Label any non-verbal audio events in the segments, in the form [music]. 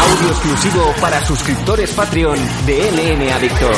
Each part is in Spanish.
Audio exclusivo para suscriptores Patreon de LN Adicto.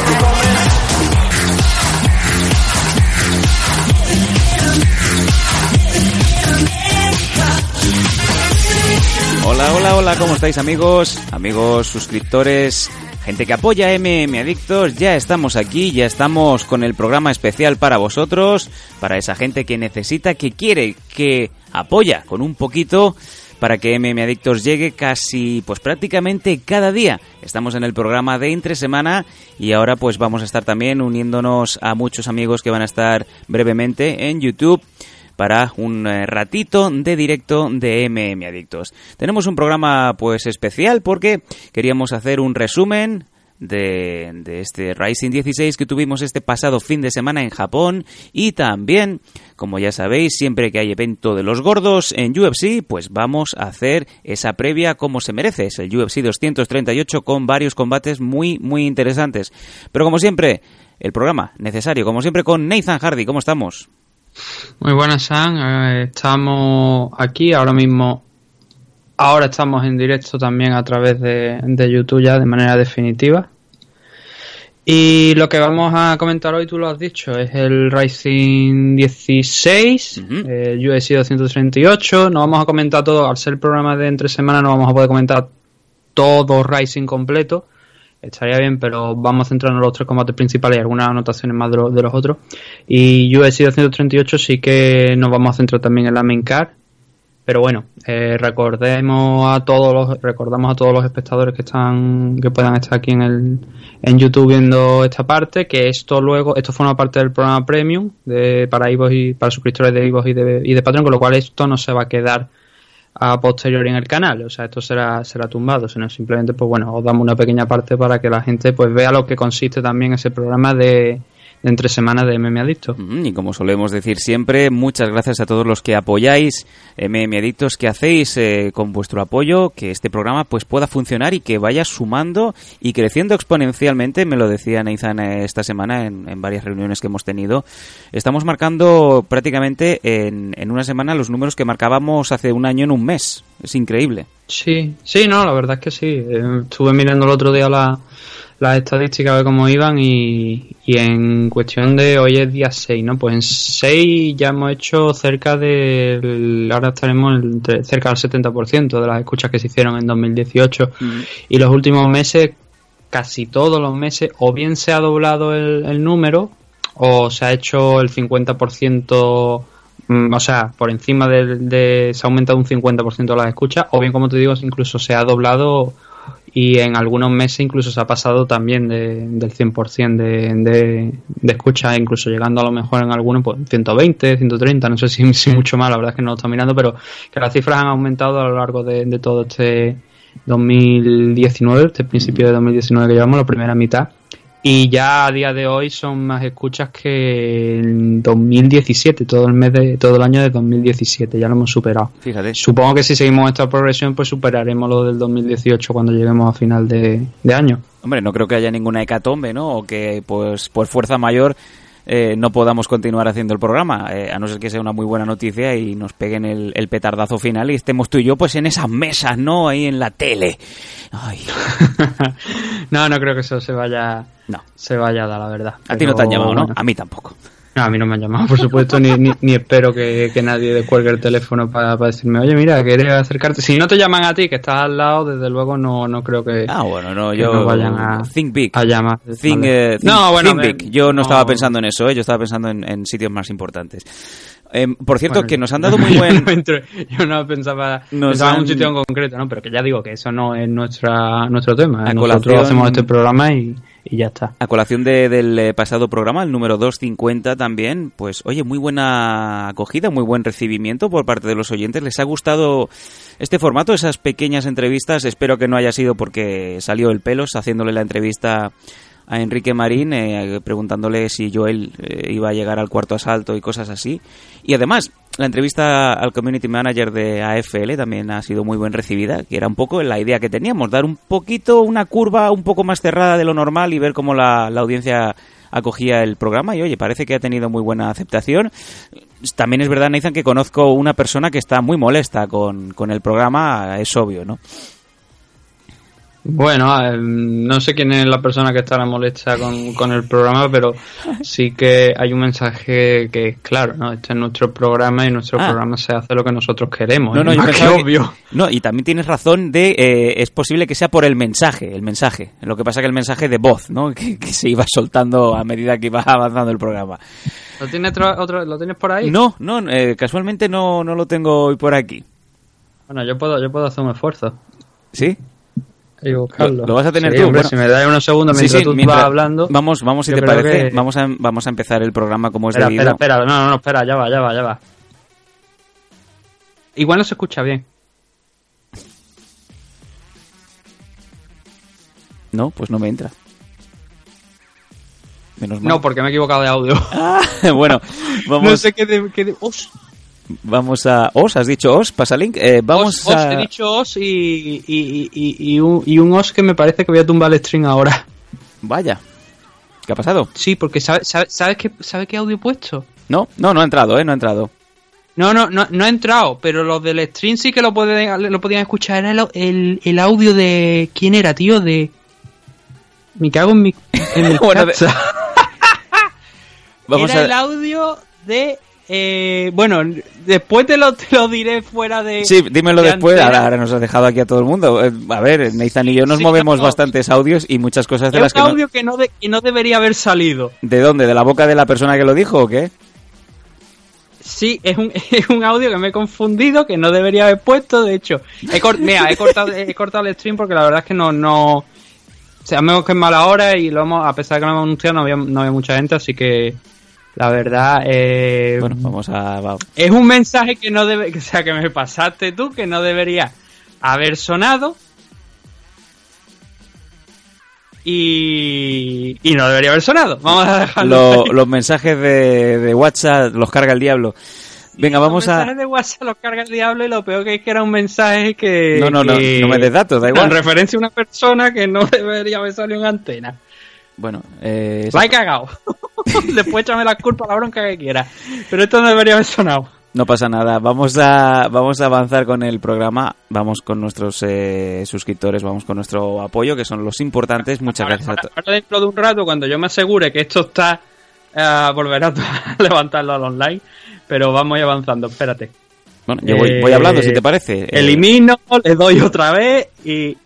Hola, hola, hola, ¿cómo estáis amigos? Amigos, suscriptores, gente que apoya MM Adictos, ya estamos aquí, ya estamos con el programa especial para vosotros, para esa gente que necesita, que quiere, que apoya con un poquito para que MM Adictos llegue casi, pues prácticamente cada día. Estamos en el programa de entre semana y ahora pues vamos a estar también uniéndonos a muchos amigos que van a estar brevemente en YouTube para un eh, ratito de directo de MM Adictos. Tenemos un programa pues especial porque queríamos hacer un resumen de, de, este Rising 16 que tuvimos este pasado fin de semana en Japón y también, como ya sabéis, siempre que hay evento de los gordos en UFC, pues vamos a hacer esa previa como se merece. Es el UFC 238 con varios combates muy, muy interesantes. Pero como siempre, el programa necesario, como siempre con Nathan Hardy. ¿Cómo estamos? Muy buenas, Sam. Eh, estamos aquí ahora mismo. Ahora estamos en directo también a través de, de, YouTube ya de manera definitiva. Y lo que vamos a comentar hoy, tú lo has dicho, es el Rising 16, uh -huh. el UFC 238. No vamos a comentar todo, al ser el programa de entre semana no vamos a poder comentar todo Rising completo estaría bien, pero vamos a centrarnos en los tres combates principales y algunas anotaciones más de, lo, de los otros. Y UFC 238 sí que nos vamos a centrar también en la main card. Pero bueno, eh, recordemos a todos los, recordamos a todos los espectadores que están, que puedan estar aquí en el, en YouTube viendo esta parte, que esto luego, esto forma parte del programa premium de, para iVoox y para suscriptores de iVoox y de, y de Patreon, con lo cual esto no se va a quedar a posteriori en el canal, o sea, esto será será tumbado, sino simplemente pues bueno, os damos una pequeña parte para que la gente pues vea lo que consiste también ese programa de, de entre semanas de MM Adicto. Y como solemos decir siempre, muchas gracias a todos los que apoyáis MM Adictos, que hacéis eh, con vuestro apoyo que este programa pues pueda funcionar y que vaya sumando y creciendo exponencialmente, me lo decía Nathan esta semana en, en varias reuniones que hemos tenido. Estamos marcando prácticamente en, en una semana los números que marcábamos hace un año en un mes. Es increíble. Sí, sí, no, la verdad es que sí. Eh, estuve mirando el otro día la las estadísticas de cómo iban y, y, en cuestión de hoy es día 6, ¿no? Pues en 6 ya hemos hecho cerca del... ahora estaremos entre, cerca del 70% de las escuchas que se hicieron en 2018 mm. y los últimos meses, casi todos los meses, o bien se ha doblado el, el número o se ha hecho el 50% mm, o sea, por encima de, de, se ha aumentado un 50% de las escuchas, o bien como te digo, incluso se ha doblado y en algunos meses incluso se ha pasado también de, del 100% de, de, de escucha, incluso llegando a lo mejor en algunos pues 120, 130, no sé si, si mucho más, la verdad es que no lo está mirando, pero que las cifras han aumentado a lo largo de, de todo este 2019, este principio de 2019 que llevamos, la primera mitad, y ya a día de hoy son más escuchas que en 2017, todo el mes de todo el año de 2017, ya lo hemos superado. Fíjate. Supongo que si seguimos esta progresión, pues superaremos lo del 2018 cuando lleguemos a final de, de año. Hombre, no creo que haya ninguna hecatombe, ¿no? O que pues por fuerza mayor eh, no podamos continuar haciendo el programa, eh, a no ser que sea una muy buena noticia y nos peguen el, el, petardazo final y estemos tú y yo pues en esas mesas, ¿no? Ahí en la tele. Ay. [laughs] no, no creo que eso se vaya, no. se vaya a dar, la verdad. A ti no te han llamado, ¿no? A mí tampoco. No, a mí no me han llamado, por supuesto, ni, ni, ni, espero que, que nadie descuelgue el teléfono para, para, decirme, oye, mira, quieres acercarte. Si no te llaman a ti, que estás al lado, desde luego no, no creo que. Ah, bueno, no, yo. No vayan a. Think big. A llamar. Think, uh, think no, bueno, think big. Yo no, no, estaba pensando en eso, ¿eh? yo estaba pensando en, en sitios más importantes. Eh, por cierto, bueno, que nos han dado [laughs] muy buen. yo no pensaba, pensaba han... en un sitio en concreto, ¿no? Pero que ya digo que eso no es nuestra, nuestro tema. A Nosotros colación... hacemos este programa y, y ya está. A colación de, del eh, pasado programa, el número 250 también, pues oye, muy buena acogida, muy buen recibimiento por parte de los oyentes. ¿Les ha gustado este formato, esas pequeñas entrevistas? Espero que no haya sido porque salió el pelos haciéndole la entrevista a Enrique Marín eh, preguntándole si Joel eh, iba a llegar al cuarto asalto y cosas así. Y además, la entrevista al community manager de AFL también ha sido muy bien recibida, que era un poco la idea que teníamos, dar un poquito una curva un poco más cerrada de lo normal y ver cómo la, la audiencia acogía el programa y oye, parece que ha tenido muy buena aceptación. También es verdad, Nathan, que conozco una persona que está muy molesta con, con el programa, es obvio, ¿no? Bueno, eh, no sé quién es la persona que estará molesta con, con, el programa, pero sí que hay un mensaje que es claro, ¿no? Este es nuestro programa y nuestro ah. programa se hace lo que nosotros queremos. No, no, yo [laughs] que obvio. no, y también tienes razón de, eh, es posible que sea por el mensaje, el mensaje. Lo que pasa que el mensaje de voz, ¿no? [laughs] Que, se iba soltando a medida que iba avanzando el programa. ¿Lo tienes, otro, ¿lo tienes por ahí? No, no, eh, casualmente no, no lo tengo hoy por aquí. Bueno, yo puedo, yo puedo hacer un esfuerzo. ¿Sí? Lo, lo, vas a tener tú. si me das unos segundos mientras tú vas hablando. Vamos, vamos si te parece, vamos, a, vamos a empezar el programa como es espera, debido. Espera, espera, no, no, no, espera, ya va, ya va, ya va. Igual no se escucha bien. No, pues no me entra. Menos mal. No, porque me he equivocado de audio. [laughs] Ah, bueno, [laughs] vamos. No sé qué de. Qué de... Vamos a. Os, has dicho Os, pasa link. Eh, vamos os, a. he dicho Os y, y, y, y, un, y un Os que me parece que voy a tumbar el string ahora. Vaya. ¿Qué ha pasado? Sí, porque ¿sabes sabe, sabe qué, sabe qué audio he puesto? No, no, no ha entrado, ¿eh? No ha entrado. No, no, no, no ha entrado, pero los del stream sí que lo, pueden, lo podían escuchar. Era el, el, el, audio de. ¿Quién era, tío? De. Me cago en mi. En [laughs] mi bueno, de... [laughs] Vamos era a... el audio de eh, bueno, después te lo, te lo diré fuera de. Sí, dímelo después. Ahora, nos has dejado aquí a todo el mundo. Eh, a ver, Nathan y yo nos movemos bastantes audios y muchas cosas de las que. un audio que, no de, que no debería haber salido. ¿De dónde? ¿De la boca de la persona que lo dijo o qué? Sí, es un, [laughs] es un audio que me he confundido, que no debería haber puesto. De hecho, he, mira, he cortado, he cortado el stream porque la verdad es que no. no Sabemos que es mala hora y lo hemos, a pesar de que lo hemos anunciado, no había, no había mucha gente, así que la verdad, eh, bueno, vamos a. Es un mensaje que no debe. [laughs] O sea, que me pasaste tú, que no debería haber sonado. Y, y no debería haber sonado. Vamos a dejarlo. los mensajes de, de, WhatsApp los carga el diablo. Venga, vamos a. Los mensajes de WhatsApp los carga el diablo y lo peor que es que era un mensaje que. No, no, no, no me des datos, da igual. En referencia a una persona que no [laughs] debería haber salido en antena. Bueno, eh. La he cagado. [laughs] Después échame la culpa, la bronca que quiera. Pero esto no debería haber sonado. No pasa nada. Vamos a, vamos a avanzar con el programa. Vamos con nuestros eh, suscriptores, vamos con nuestro apoyo, que son los importantes. Muchas gracias a todos. Ahora dentro de un rato, cuando yo me asegure que esto está, uh, volverá a [laughs] levantarlo al online. Pero vamos a ir avanzando, espérate. Bueno, yo voy, voy hablando, si te parece. Eh, elimino, le doy otra vez y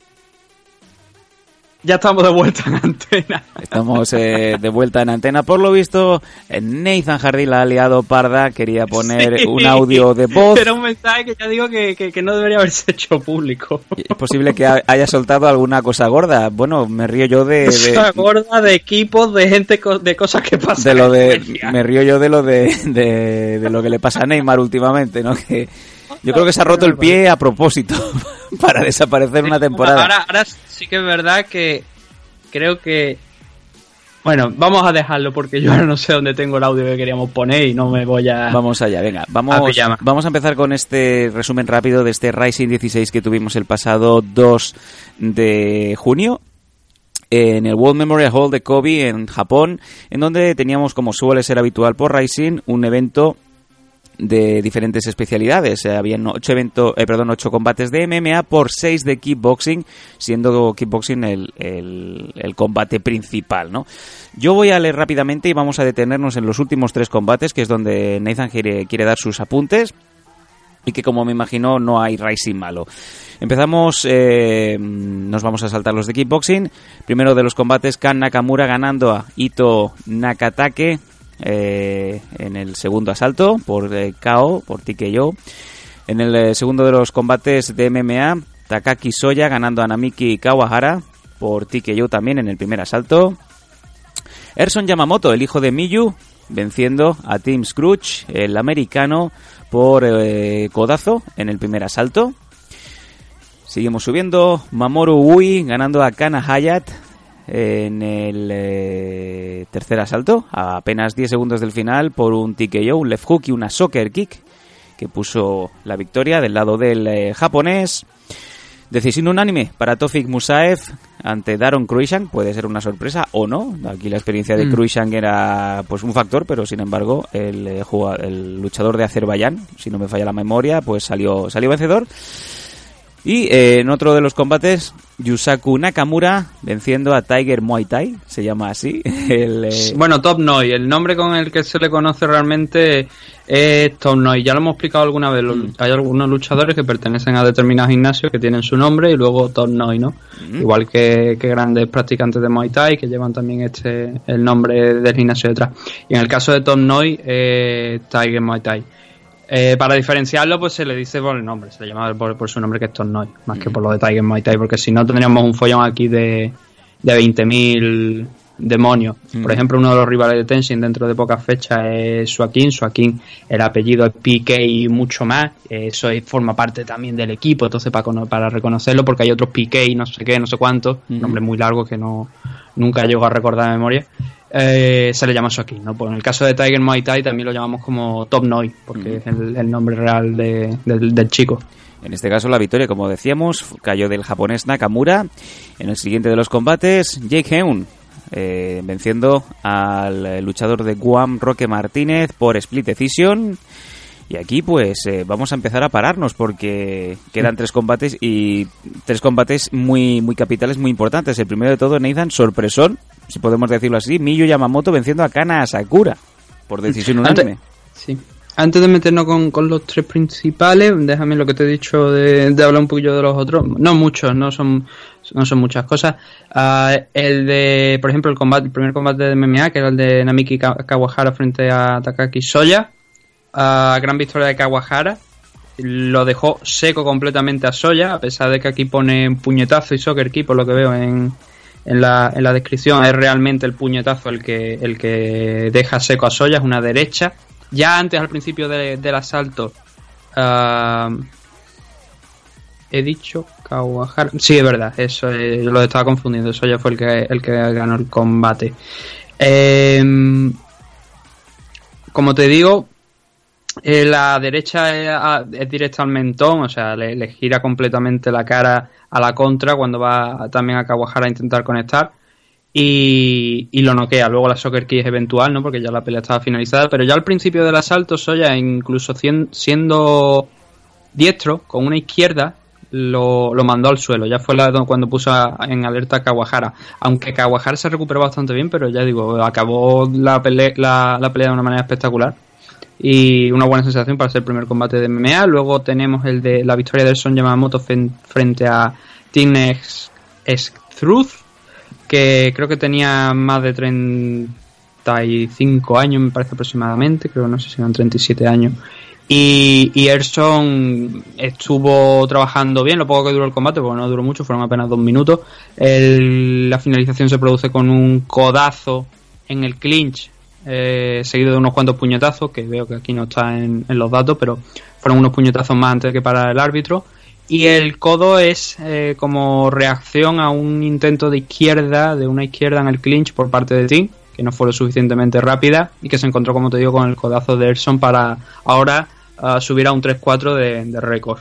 ya estamos de vuelta en antena. Estamos eh, de vuelta en antena. Por lo visto, Nathan Jardín la ha liado parda. Quería poner un audio de voz. Era un mensaje que ya digo que, que, no debería haberse hecho público. Es posible que haya soltado alguna cosa gorda. Bueno, me río yo de. Cosa gorda de equipos, de gente, de cosas que pasan. De lo de, me río yo de lo de, de, de lo que le pasa a Neymar últimamente, ¿no? Que yo creo que se ha roto el pie a propósito [laughs] para desaparecer una temporada. Ahora, ahora sí que es verdad que creo que bueno, vamos a dejarlo porque yo ahora no sé dónde tengo el audio que queríamos poner y no me voy a. Vamos allá, venga. Vamos a, vamos a empezar con este resumen rápido de este Rising 16 que tuvimos el pasado 2 de junio en el World Memorial Hall de Kobe en Japón, en donde teníamos, como suele ser habitual por Rising, un evento de diferentes especialidades. Eh, habían ocho, eh, perdón, ocho combates de MMA por seis de kickboxing, siendo kickboxing el, el, combate principal, ¿no? Yo voy a leer rápidamente y vamos a detenernos en los últimos tres combates, que es donde Nathan quiere, quiere dar sus apuntes y que como me imagino no hay Rising malo. Empezamos, eh, nos vamos a saltar los de kickboxing. Primero de los combates, Kan Nakamura ganando a Ito Nakatake eh, en el segundo asalto por eh, KO, por TKO. En el eh, segundo de los combates de MMA, Takaki Soya ganando a Namiki Kawahara por TKO también en el primer asalto. Erson Yamamoto, el hijo de Miyu, venciendo a Tim Scrooge, el americano, por codazo en el primer asalto. Seguimos subiendo. Mamoru Ui ganando a Kana Hayat en el eh, tercer asalto, a apenas 10 segundos del final, por un TKO, un left hook y una soccer kick, que puso la victoria del lado del eh, japonés. Decisión unánime para Tofik Musaev ante Daron Cruishan. Puede ser una sorpresa o no. Aquí la experiencia de mm. era pues un factor, pero sin embargo el, eh, el luchador de Azerbaiyán, si no me falla la memoria, pues salió, salió vencedor. Y eh, en otro de los combates, Yusaku Nakamura venciendo a Tiger Muay Thai, se llama así. [laughs] El, eh, Bueno, Top Noi, el nombre con el que se le conoce realmente es Top Noi. Ya lo hemos explicado alguna vez. Mm. Hay algunos luchadores que pertenecen a determinados gimnasios que tienen su nombre y luego Top Noi, ¿no? Mm. Igual que, grandes practicantes de Muay Thai que llevan también este el nombre del gimnasio detrás. Y en el caso de Top Noi, eh, Tiger Muay Thai. Eh, para diferenciarlo, pues se le dice por el nombre, se le llama por, su nombre que es Tornoy, más que por lo de Tiger Muay Thai, porque si no tendríamos un follón aquí de, de 20.000 demonios. Por ejemplo, uno de los rivales de Tenshin dentro de pocas fechas es Suakin. Suakin, el apellido es PK y mucho más. Eso forma parte también del equipo, entonces para, para reconocerlo, porque hay otros PK y no sé qué, no sé cuántos, nombre muy largo que no nunca llego a recordar de memoria. Eh, se le llama aquí, ¿no? Pues en el caso de Tiger Muay Thai también lo llamamos como Top Noi, porque es el, nombre real del, chico. En este caso la victoria, como decíamos, cayó del japonés Nakamura. En el siguiente de los combates, Jake Heun, eh, venciendo al luchador de Guam, Roque Martínez, por split decision. Y aquí pues eh, vamos a empezar a pararnos porque quedan tres combates y tres combates muy muy capitales, muy importantes. El primero de todo, Nathan, sorpresón, si podemos decirlo así, Miyu Yamamoto venciendo a Kana Asakura por decisión unánime. Sí. Antes de meternos con, los tres principales, déjame lo que te he dicho de, hablar un poquillo de los otros. No muchos, no son, no son muchas cosas. Ah, el de, por ejemplo, el combate, el primer combate de MMA, que era el de Namiki Kawahara frente a Takaki Soya. Uh, gran victoria de Kawahara. Lo dejó seco completamente a Soya, a pesar de que aquí pone puñetazo y soccer key, por lo que veo en, en la, en la descripción, es realmente el puñetazo el que, el que deja seco a Soya, es una derecha. Ya antes, al principio del asalto, ah, he dicho Kawahara. Sí, es verdad, eso yo lo estaba confundiendo. Soya fue el que, el que ganó el combate. Em, como te digo, eh, la derecha es, directa al mentón, o sea, le, gira completamente la cara a la contra cuando va también a Kawahara a intentar conectar y, lo noquea. Luego la soccer key es eventual, ¿no? Porque ya la pelea estaba finalizada, pero ya al principio del asalto Soya, incluso siendo diestro, con una izquierda, lo, mandó al suelo. Ya fue cuando puso en alerta a Kawahara. Aunque Kawahara se recuperó bastante bien, pero ya digo, acabó la la pelea de una manera espectacular y una buena sensación para ser el primer combate de MMA. Luego tenemos el de la victoria de Son Yamamoto frente a Tinex Truth, que creo que tenía más de 35 años, me parece aproximadamente, creo no sé si eran 37 años. Y, y Erson estuvo trabajando bien, lo poco que duró el combate, porque no duró mucho, fueron apenas dos minutos. la finalización se produce con un codazo en el clinch eh, seguido de unos cuantos puñetazos, que veo que aquí no está en, los datos, pero fueron unos puñetazos más antes que para el árbitro. Y el codo es eh, como reacción a un intento de izquierda, de una izquierda en el clinch por parte de Tim, que no fue lo suficientemente rápida y que se encontró, como te digo, con el codazo de Erson para ahora uh, subir a un 3-4 de, récord.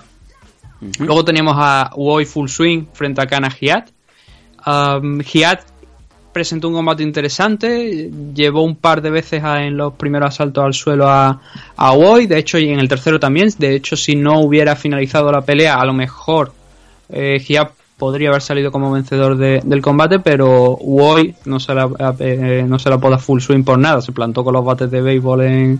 Luego tenemos a Woi Full Swing frente a Kana Hiat. Um, Hiat presentó un combate interesante, llevó un par de veces en los primeros asaltos al suelo a, a de hecho y en el tercero también, de hecho si no hubiera finalizado la pelea a lo mejor eh, podría haber salido como vencedor del combate, pero Woy no se la, eh, no se la poda full swing por nada, se plantó con los bates de béisbol en,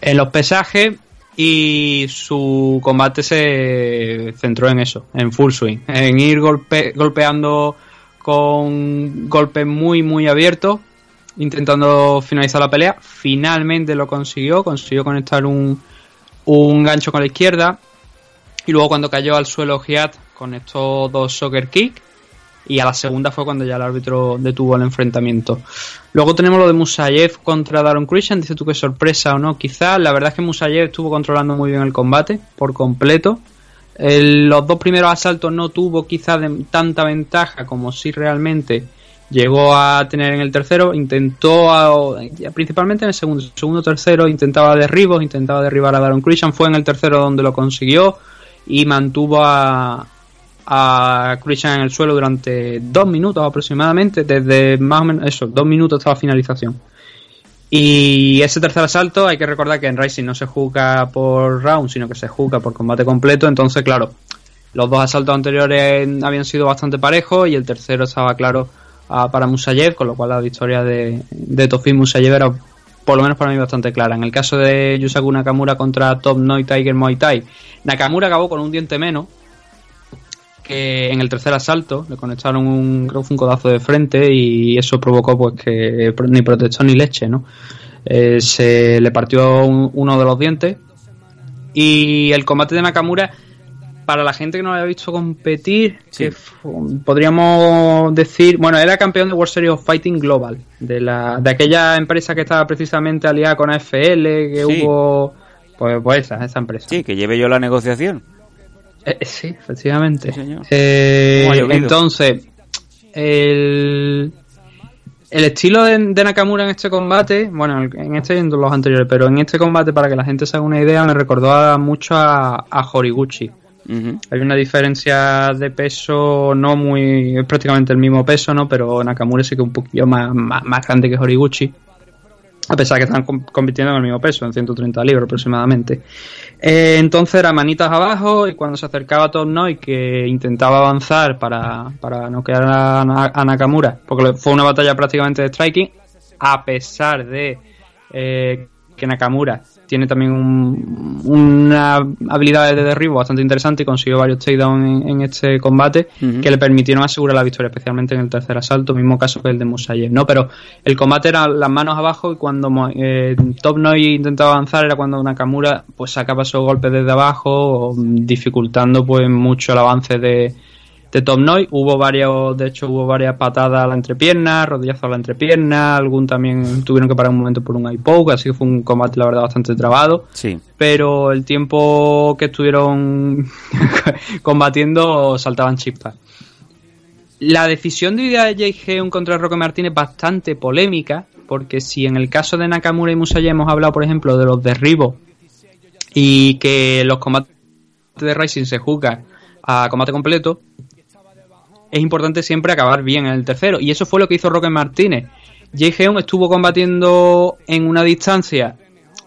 en los pesajes y su combate se centró en eso, en full swing, en ir golpe, golpeando con golpes muy muy abiertos intentando finalizar la pelea. Finalmente lo consiguió consiguió conectar un, un gancho con la izquierda. Y luego cuando cayó al suelo Giat conectó dos soccer kick. Y a la segunda fue cuando ya el árbitro detuvo el enfrentamiento. Luego tenemos lo de Musayev contra Daron Christian, dice tú que sorpresa o no, quizás, la verdad es que Musayev estuvo controlando muy bien el combate por completo, los dos primeros asaltos no tuvo quizá tanta ventaja como si realmente llegó a tener en el tercero. Intentó, principalmente en el segundo, segundo tercero, intentaba derribos, intentaba derribar a Daron Christian. Fue en el tercero donde lo consiguió y mantuvo a, a Christian en el suelo durante dos minutos aproximadamente, desde más o menos eso, dos minutos hasta la finalización. Y ese tercer asalto hay que recordar que en Rising no se juega por round, sino que se juega por combate completo. Entonces, claro, los dos asaltos anteriores habían sido bastante parejos y el tercero estaba claro uh, para Musayev, con lo cual la victoria de, de Musayev era por lo menos para mí bastante clara. En el caso de Yusaku Nakamura contra Top Noi Tiger Muay Thai, Nakamura acabó con un diente menos, que en el tercer asalto le conectaron un, creo un codazo de frente y eso provocó pues que ni protección ni leche, ¿no? Eh, se le partió un, uno de los dientes y el combate de Nakamura para la gente que no lo había visto competir, Sí. que podríamos decir, bueno, era campeón de World Series of Fighting Global, de la de aquella empresa que estaba precisamente aliada con AFL, que Sí. hubo pues, pues esa, esa empresa. Sí, que lleve yo la negociación. Eh, eh, sí, efectivamente. Sí. Eh, entonces, el, el estilo de, de Nakamura en este combate, bueno, en este y en los anteriores, pero en este combate, para que la gente se haga una idea, me recordó a- mucho a, a Horiguchi. Hay una diferencia de peso no muy. es prácticamente el mismo peso, ¿no? Pero Nakamura sí que un poquillo más, más, más grande que Horiguchi. A pesar que están com- compitiendo en el mismo peso, en 130 libras aproximadamente. Eh, entonces era manitas abajo y cuando se acercaba a Top Noi que intentaba avanzar para, para noquear a, Na- a Nakamura, porque fue una batalla prácticamente de striking, a pesar de eh, que Nakamura tiene también un- una habilidad de derribo bastante interesante y consiguió varios takedowns en, en este combate que le permitieron asegurar la victoria, especialmente en el tercer asalto, mismo caso que el de Musayev, ¿no? Pero el combate era las manos abajo y cuando eh, Top Noi intentaba avanzar era cuando Nakamura pues sacaba esos golpes desde abajo, dificultando pues mucho el avance de, de Top Noi. Hubo varios, de hecho hubo varias patadas a la entrepierna, rodillazos a la entrepierna, algún también tuvieron que parar un momento por un poke, así que fue un combate la verdad bastante trabado Sí. pero el tiempo que estuvieron [laughs] combatiendo saltaban chispas. La decisión de idea de Heun contra Roque Martínez es bastante polémica, porque si en el caso de Nakamura y Musaya hemos hablado, por ejemplo, de los derribos y que los combates de Rising se juzgan a combate completo, es importante siempre acabar bien en el tercero. Y eso fue lo que hizo Roque Martínez. Jay Heun estuvo combatiendo en una distancia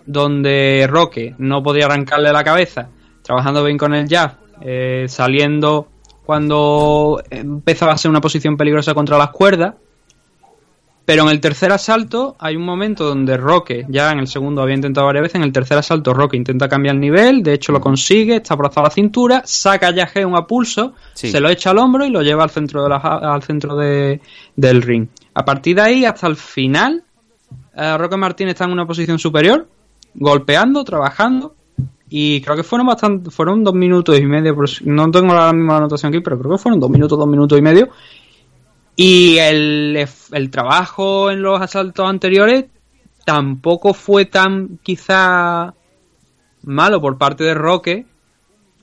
donde Roque no podía arrancarle la cabeza, trabajando bien con el jab, eh, saliendo cuando empezaba a ser una posición peligrosa contra las cuerdas. Pero en el tercer asalto hay un momento donde Roque, ya en el segundo había intentado varias veces, en el tercer asalto Roque intenta cambiar el nivel, de hecho lo consigue, está abrazado a la cintura, saca ya Heun a pulso, Sí. se lo echa al hombro y lo lleva al centro, de la al centro de- del ring. A partir de ahí, hasta el final, eh, Roque Martín está en una posición superior, golpeando, trabajando, y creo que fueron bastante, fueron dos minutos y medio, no tengo ahora mismo la anotación aquí, pero creo que fueron dos minutos, dos minutos y medio. Y el, el trabajo en los asaltos anteriores tampoco fue tan quizá malo por parte de Roque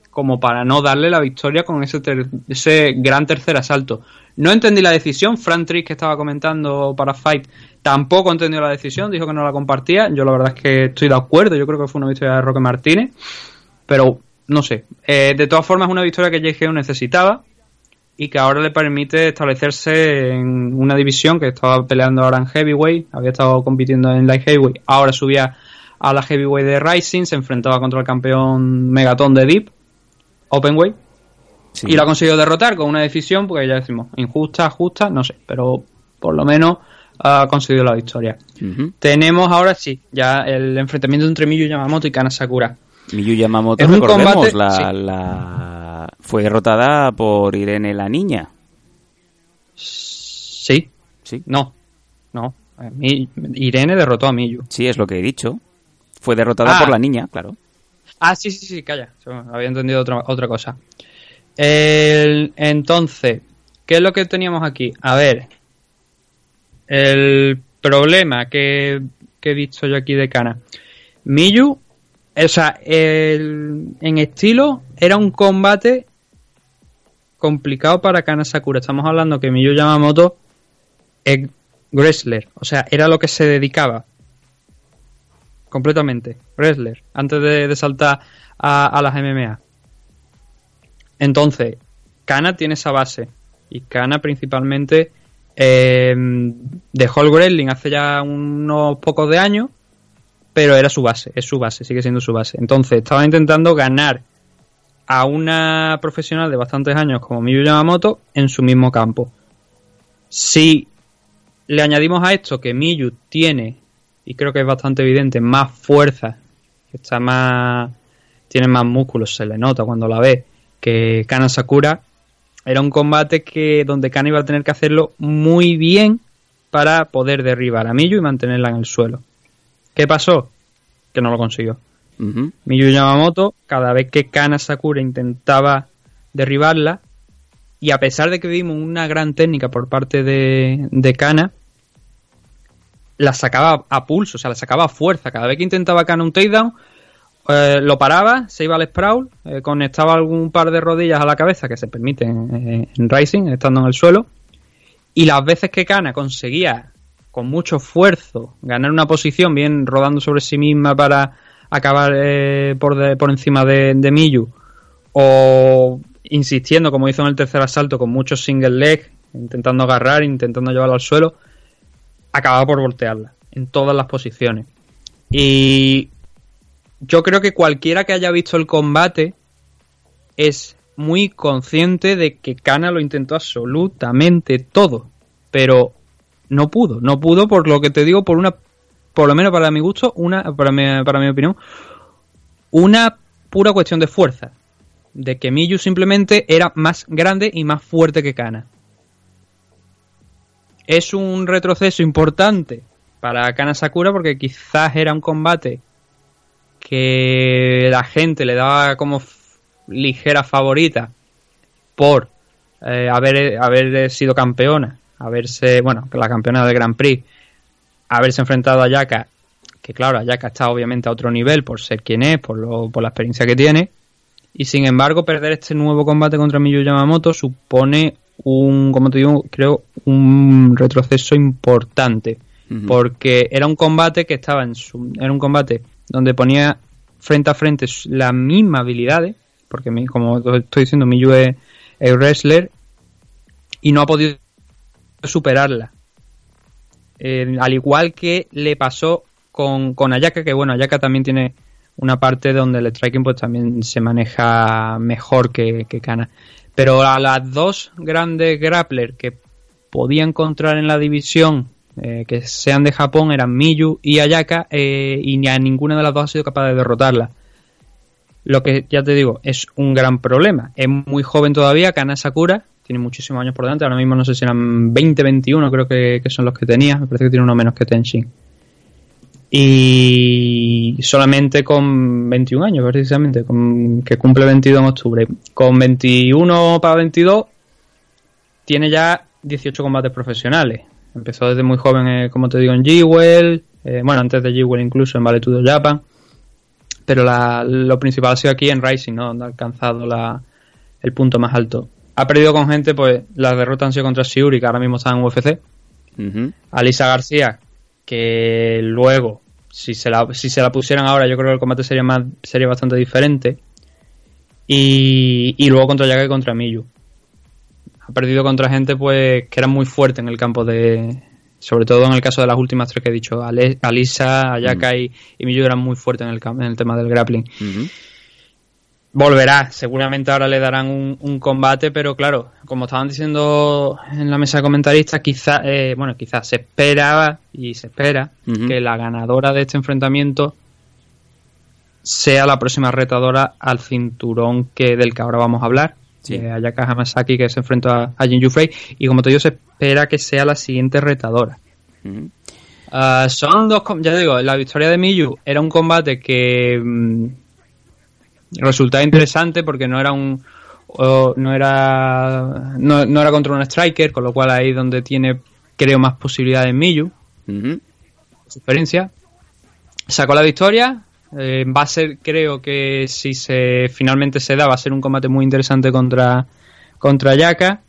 como para no darle la victoria con ese, ter- ese gran tercer asalto. No entendí la decisión, Frank Trick que estaba comentando para Fight tampoco entendió la decisión, dijo que no la compartía, yo la verdad es que estoy de acuerdo, yo creo que fue una victoria de Roque Martínez, pero no sé, Eh, de todas formas es una victoria que JGU necesitaba y que ahora le permite establecerse en una división que estaba peleando ahora en Heavyweight, había estado compitiendo en Light Heavyweight, ahora subía a la Heavyweight de Rising, se enfrentaba contra el campeón Megaton de Deep, Openweight, sí. y lo ha conseguido derrotar con una decisión, porque ya decimos, injusta, justa, no sé, pero por lo menos ha conseguido la victoria. Tenemos ahora sí, ya el enfrentamiento entre Miyu Yamamoto y Kana Sakura. Miyu Yamamoto, Es un recordemos, combate- la, sí. la- fue derrotada por Irene la Niña. Sí, Sí, no, no. a mí- Irene derrotó a Miyu. sí, es lo que he dicho. Fue derrotada Ah. por la niña, claro. Ah, sí, sí, sí, calla. Había entendido otra, otra cosa. El- entonces, ¿qué es lo que teníamos aquí? A ver. El problema que, que he visto yo aquí de Kana. Miyu, o sea, el- en estilo era un combate complicado para Kana Sakura. Estamos hablando que Miyu Yamamoto es wrestler, o sea, era lo que se dedicaba completamente. Wrestler, antes de, saltar a, a las MMA. Entonces, Kana tiene esa base. Y Kana principalmente eh, dejó el wrestling hace ya unos pocos de años, pero era su base, es su base, sigue siendo su base. Entonces estaba intentando ganar a una profesional de bastantes años como Miyu Yamamoto en su mismo campo. Si le añadimos a esto que Miyu tiene, y creo que es bastante evidente, más fuerza, está más. tiene más músculos, se le nota cuando la ve, que Kana Sakura, era un combate que donde Kana iba a tener que hacerlo muy bien para poder derribar a Miyu y mantenerla en el suelo. ¿Qué pasó? Que no lo consiguió. Miyu Yamamoto, cada vez que Kana Sakura intentaba derribarla, y a pesar de que vimos una gran técnica por parte de, de Kana, la sacaba a pulso, o sea, la sacaba a fuerza. Cada vez que intentaba Kana un takedown, eh, lo paraba, se iba al sprawl, eh, conectaba algún par de rodillas a la cabeza que se permiten eh, en Rising, estando en el suelo. Y las veces que Kana conseguía, con mucho esfuerzo, ganar una posición, bien rodando sobre sí misma para acabar por, por encima de, de Miyu, o insistiendo, como hizo en el tercer asalto, con muchos single leg, intentando agarrar, intentando llevarla al suelo, acababa por voltearla en todas las posiciones. Y yo creo que cualquiera que haya visto el combate es muy consciente de que Kana lo intentó absolutamente todo, pero no pudo, no pudo por lo que te digo, por una, por lo menos para mi gusto, una, para mi, para mi opinión, una pura cuestión de fuerza, de que Miyu simplemente era más grande y más fuerte que Kana. Es un retroceso importante para Kana Sakura porque quizás era un combate que la gente le daba como ligera favorita por eh, haber, haber sido campeona, haberse, bueno, la campeona del Grand Prix, haberse enfrentado a Yaka, que claro, Ayaka está obviamente a otro nivel por ser quien es, por, lo, por la experiencia que tiene, y sin embargo perder este nuevo combate contra Miyu Yamamoto supone un, como te digo, creo, un retroceso importante, porque era un combate que estaba en su, era un combate donde ponía frente a frente las mismas habilidades, porque como estoy diciendo, Miyu es, es wrestler y no ha podido superarla. Eh, al igual que le pasó con, con Ayaka, que bueno, Ayaka también tiene una parte donde el striking pues también se maneja mejor que, que Kana. Pero a las dos grandes grapplers que podía encontrar en la división eh, que sean de Japón eran Miyu y Ayaka eh, y ni a ninguna de las dos ha sido capaz de derrotarla. Lo que ya te digo es un gran problema. Es muy joven todavía, Kana Sakura, tiene muchísimos años por delante. Ahora mismo no sé si eran 20, 21, creo que, que son los que tenía. Me parece que tiene uno menos que Tenshin. Y solamente con 21 años, precisamente, con, que cumple 22 en octubre. Con 21 para 22, tiene ya 18 combates profesionales. Empezó desde muy joven, eh, como te digo, en G-Well, eh, bueno, antes de G-Well incluso en Valetudo Japan, pero lo principal ha sido aquí en Rising, ¿no? Donde ha alcanzado la, el punto más alto. Ha perdido con gente, pues las derrotas han sido contra Shiuri, que ahora mismo está en UFC, Alisa García, que luego, si se, la, si se la pusieran ahora, yo creo que el combate sería, más, sería bastante diferente. Y, y luego contra Yaga y contra Miyu. Ha perdido contra gente pues que era muy fuerte en el campo de sobre todo en el caso de las últimas tres que he dicho. Alisa, Ayaka y, Miyu eran muy fuertes en el, en el tema del grappling volverá. Seguramente ahora le darán un, combate pero claro como estaban diciendo en la mesa de comentaristas quizás eh, bueno quizás se esperaba y se espera que la ganadora de este enfrentamiento sea la próxima retadora al cinturón que del que ahora vamos a hablar sí. eh, Ayaka Hamasaki que se enfrenta a, Jin Frey y como te digo se espera que sea la siguiente retadora. Uh, son dos ya digo la victoria de Miyu era un combate que mm, resultaba interesante porque no era un no era no, no, era contra un striker con lo cual ahí donde tiene creo más posibilidades Miyu uh su experiencia sacó la victoria eh, va a ser, creo que si se finalmente se da, va a ser un combate muy interesante contra, contra Yaka.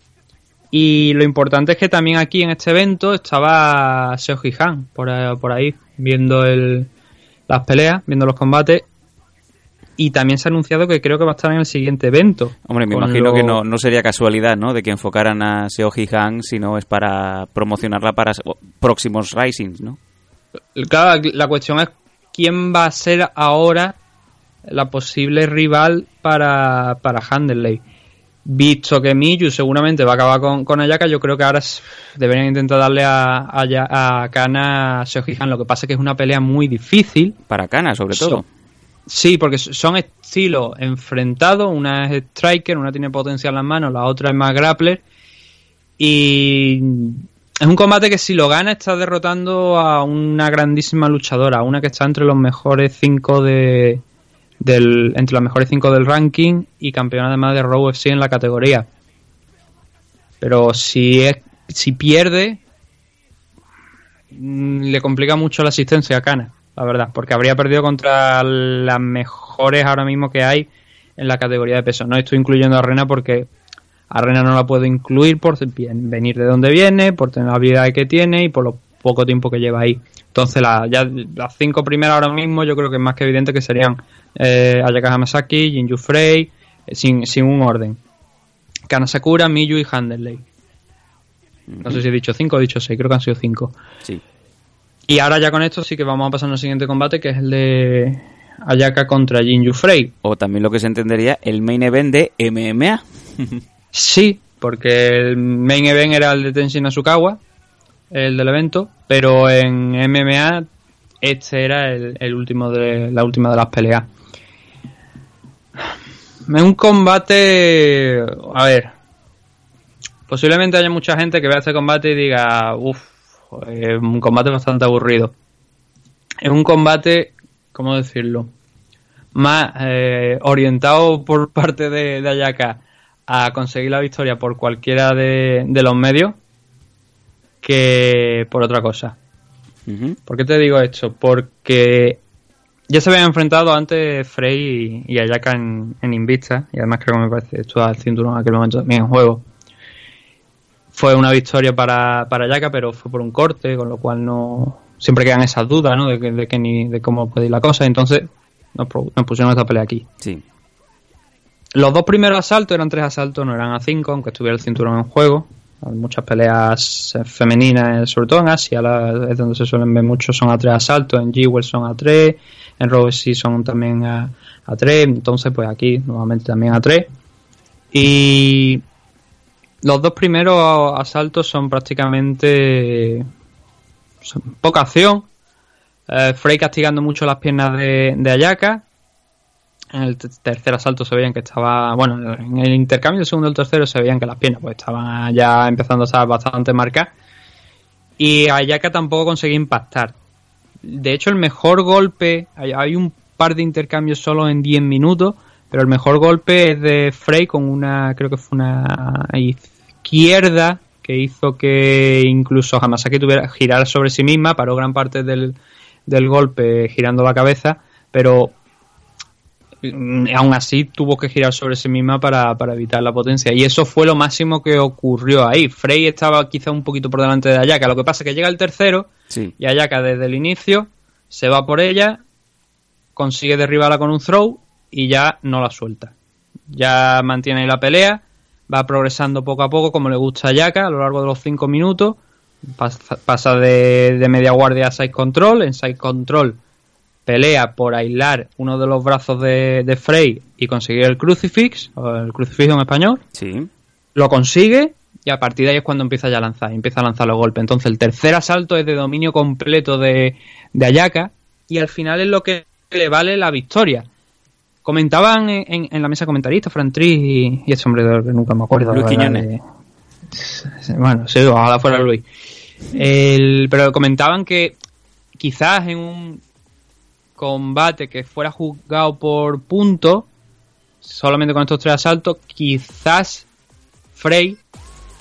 Y lo importante es que también aquí en este evento estaba Seoji Han por, por ahí, viendo el, las peleas, viendo los combates. Y también se ha anunciado que creo que va a estar en el siguiente evento. Hombre, me imagino lo- que no, no sería casualidad, ¿no? De que enfocaran a Seoji Han, sino es para promocionarla para próximos Risings, ¿no? Claro, la cuestión es quién va a ser ahora la posible rival para, para Handerley. Visto que Miyu seguramente va a acabar con, con Ayaka, yo creo que ahora deberían intentar darle a, a, a Kana a Seoji Han. Lo que pasa es que es una pelea muy difícil. Para Kana, sobre todo. So- Sí, porque son estilos enfrentados. Una es striker, una tiene potencia en las manos, la otra es más grappler. Y es un combate que si lo gana está derrotando a una grandísima luchadora, una que está entre los mejores cinco de del entre las mejores cinco del ranking y campeona además de Raw FC en la categoría. Pero si es si pierde mm, le complica mucho la asistencia a Kana, la verdad, porque habría perdido contra las mejores ahora mismo que hay en la categoría de peso. No estoy incluyendo a Rena porque a Rena no la puedo incluir por venir de donde viene, por tener la habilidad que tiene y por lo poco tiempo que lleva ahí. Entonces, la, ya las cinco primeras ahora mismo yo creo que es más que evidente que serían eh, Ayaka Hamasaki, Jinju Frey, eh, sin, sin un orden. Kana Sakura, Miyu y Handerley. No sé si he dicho cinco o he dicho seis, creo que han sido cinco. Sí. Y ahora ya con esto sí que vamos a pasar al siguiente combate, que es el de Ayaka contra Jinju Frey. O también lo que se entendería el main event de MMA. [laughs] Sí, porque el main event era el de Tenshin Asukawa, el del evento, pero en MMA este era el, el último de la última de las peleas. Es un combate, a ver, posiblemente haya mucha gente que vea este combate y diga, uff, un combate bastante aburrido. Es un combate, ¿cómo decirlo? Más eh, orientado por [laughs] parte de, de Ayaka a conseguir la victoria por cualquiera de, de los medios que por otra cosa. ¿Por qué te digo esto? Porque ya se habían enfrentado antes Frey y, y Ayaka en, en Invicta, y además creo que me parece esto el cinturón en aquel momento también en juego. Fue una victoria para, para Ayaka, pero fue por un corte, con lo cual no siempre quedan esas dudas, ¿no? De, que, de, que ni, de cómo puede ir la cosa. Entonces nos, nos pusieron esta pelea aquí. Sí. Los dos primeros asaltos eran tres asaltos, no eran a cinco, aunque estuviera el cinturón en juego. Hay muchas peleas eh, femeninas, eh, sobre todo en Asia, la- es donde se suelen ver mucho, son a tres asaltos. En G-Well son a tres, en sí son también a, a tres. Entonces, pues aquí nuevamente también a tres. Y los dos primeros asaltos son prácticamente poca acción. Eh, Frey castigando mucho las piernas de, Ayaka. En el tercer asalto se veían que estaba, bueno, en el intercambio del segundo y el tercero se veían que las piernas pues estaban ya empezando a estar bastante marcadas. Y Ayaka tampoco conseguía impactar. De hecho, el mejor golpe, hay, hay un par de intercambios solo en 10 minutos, pero el mejor golpe es de Frey con una, creo que fue una izquierda que hizo que incluso Hamasaki tuviera girar sobre sí misma, paró gran parte del, del golpe girando la cabeza, pero mm, aún así tuvo que girar sobre sí misma para, para evitar la potencia. Y eso fue lo máximo que ocurrió ahí. Frey estaba quizá un poquito por delante de Ayaka. Lo que pasa es que llega el tercero Sí. y Ayaka desde el inicio se va por ella, consigue derribarla con un throw y ya no la suelta. Ya mantiene ahí la pelea, va progresando poco a poco como le gusta a Ayaka a lo largo de los 5 minutos. Pasa, pasa de, de media guardia a side control. En side control pelea por aislar uno de los brazos de, de Frey y conseguir el crucifix, o el crucifijo en español Sí. lo consigue y a partir de ahí es cuando empieza ya a lanzar, empieza a lanzar los golpes. Entonces el tercer asalto es de dominio completo de, de Ayaka y al final es lo que le vale la victoria. Comentaban en, en- en la mesa comentarista, Fran Tris y, y este hombre que nunca me acuerdo. Luis Quiñones. de- Bueno, sí, ojalá fuera Luis. El- pero comentaban que quizás en un combate que fuera juzgado por puntos, solamente con estos tres asaltos, quizás Frey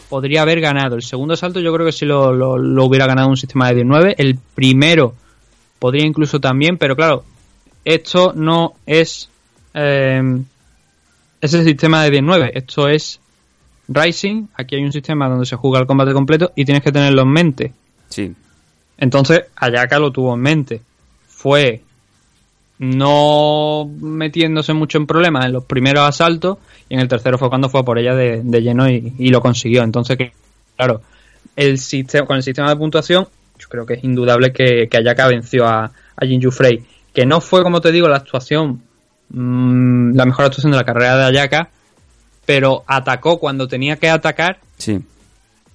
podría haber ganado. El segundo asalto yo creo que sí lo, lo- lo hubiera ganado un sistema de 19. El primero podría incluso también, pero claro, esto no es eh, ese sistema de 19. Esto es Rising. Aquí hay un sistema donde se juega el combate completo y tienes que tenerlo en mente. Sí. Entonces, Ayaka lo tuvo en mente. Fue no metiéndose mucho en problemas en los primeros asaltos y en el tercero fue cuando fue por ella de, lleno y, lo consiguió. Entonces, claro, el sistema, con el sistema de puntuación, yo creo que es indudable que, que Ayaka venció a, a Jinju Frey, que no fue, como te digo, la actuación, mm, la mejor actuación de la carrera de Ayaka, pero atacó cuando tenía que atacar sí.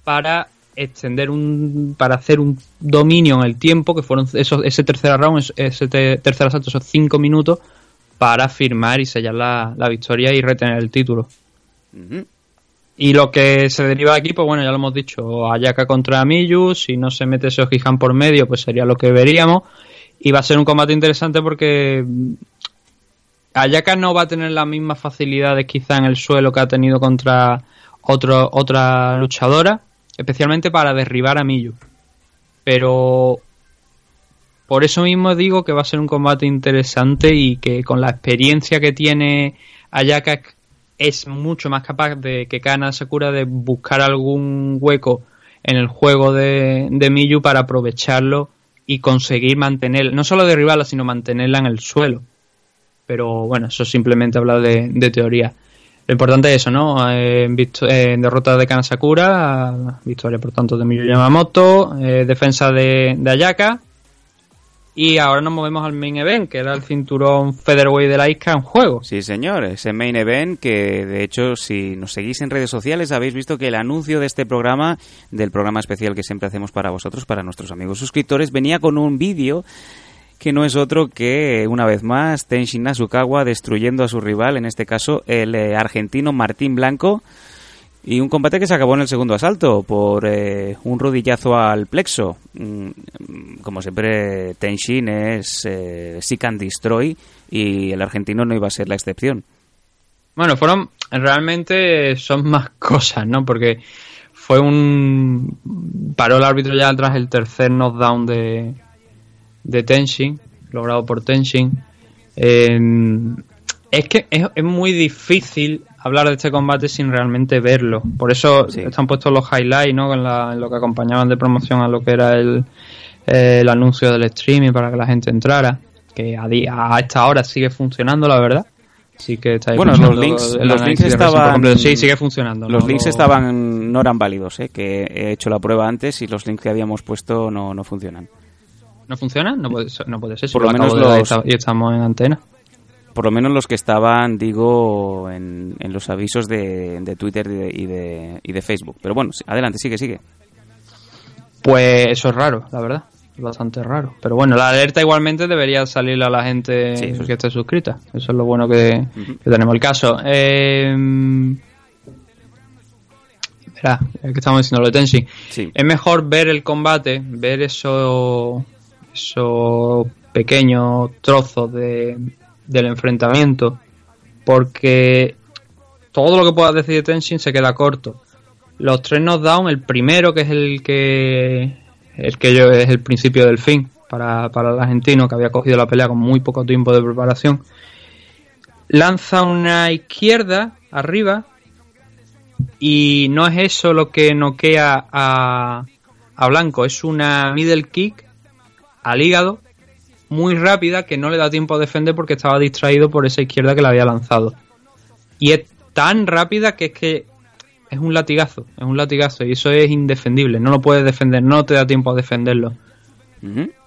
para extender un para hacer un dominio en el tiempo que fueron esos, ese tercer round ese tercer asalto esos cinco minutos para firmar y sellar la, victoria y retener el título y lo que se deriva de aquí pues bueno ya lo hemos dicho Ayaka contra Miyu si no se mete ese Ojihan por medio pues sería lo que veríamos y va a ser un combate interesante porque Ayaka no va a tener las mismas facilidades quizá en el suelo que ha tenido contra otro, otra luchadora especialmente para derribar a Miyu. Pero por eso mismo digo que va a ser un combate interesante y que con la experiencia que tiene Ayaka es mucho más capaz de que Kana Sakura de buscar algún hueco en el juego de, de Miyu para aprovecharlo y conseguir mantener, no solo derribarla, sino mantenerla en el suelo. Pero bueno, eso simplemente habla de, de teoría. Lo importante es eso, ¿no? Eh, en derrota de Kanasakura, victoria por tanto de Miyu Yamamoto, eh, defensa de, Ayaka. Y ahora nos movemos al main event, que era el cinturón Featherweight de la Isca en juego. Sí, señor, ese main event que de hecho si nos seguís en redes sociales habéis visto que el anuncio de este programa, del programa especial que siempre hacemos para vosotros, para nuestros amigos suscriptores, venía con un vídeo que no es otro que, una vez más, Tenshin Nasukawa destruyendo a su rival, en este caso el eh, argentino Martín Blanco, y un combate que se acabó en el segundo asalto por eh, un rodillazo al plexo. Mm, como siempre, Tenshin es eh, Seek and Destroy y el argentino no iba a ser la excepción. Bueno, fueron, realmente son más [laughs] cosas, ¿no? Porque fue un... paró el árbitro ya tras el tercer knockdown de, de Tenshin, logrado por Tenshin. es que es, muy difícil hablar de este combate sin realmente verlo. Por eso están puestos los highlights, ¿no? En, lo que acompañaban de promoción a lo que era el, el anuncio del streaming para que la gente entrara. Que a, a esta hora sigue funcionando, la verdad. Sí que está bueno, los links, los links estaban. Sí, sigue funcionando. Los links estaban no eran válidos, ¿eh? que he hecho la prueba antes y los links que habíamos puesto no, no funcionan. ¿No funciona? No puede, no puede ser. por lo, menos los, y estamos en antena. Por lo menos los que estaban, digo, en, los avisos de, de Twitter y de, y de, Facebook. Pero bueno, adelante, sigue, sigue. Pues eso es raro, la verdad. Es bastante raro. Pero bueno, la alerta igualmente debería salir a la gente que esté suscrita. Eso es lo bueno que, tenemos. El caso. Eh, que estamos diciendo lo de Tenshin. Es mejor ver el combate, ver eso esos pequeños trozos de, del enfrentamiento, porque todo lo que puedas decir de Tenshin se queda corto. Los tres knockdown, el primero que es el que el que yo es el principio del fin para, para el argentino que había cogido la pelea con muy poco tiempo de preparación, lanza una izquierda arriba y no es eso lo que noquea a, a Blanco, es una middle kick al hígado muy rápida que no le da tiempo a defender porque estaba distraído por esa izquierda que le había lanzado. Y es tan rápida que es que es un latigazo, es un latigazo y eso es indefendible, no lo puedes defender, no te da tiempo a defenderlo.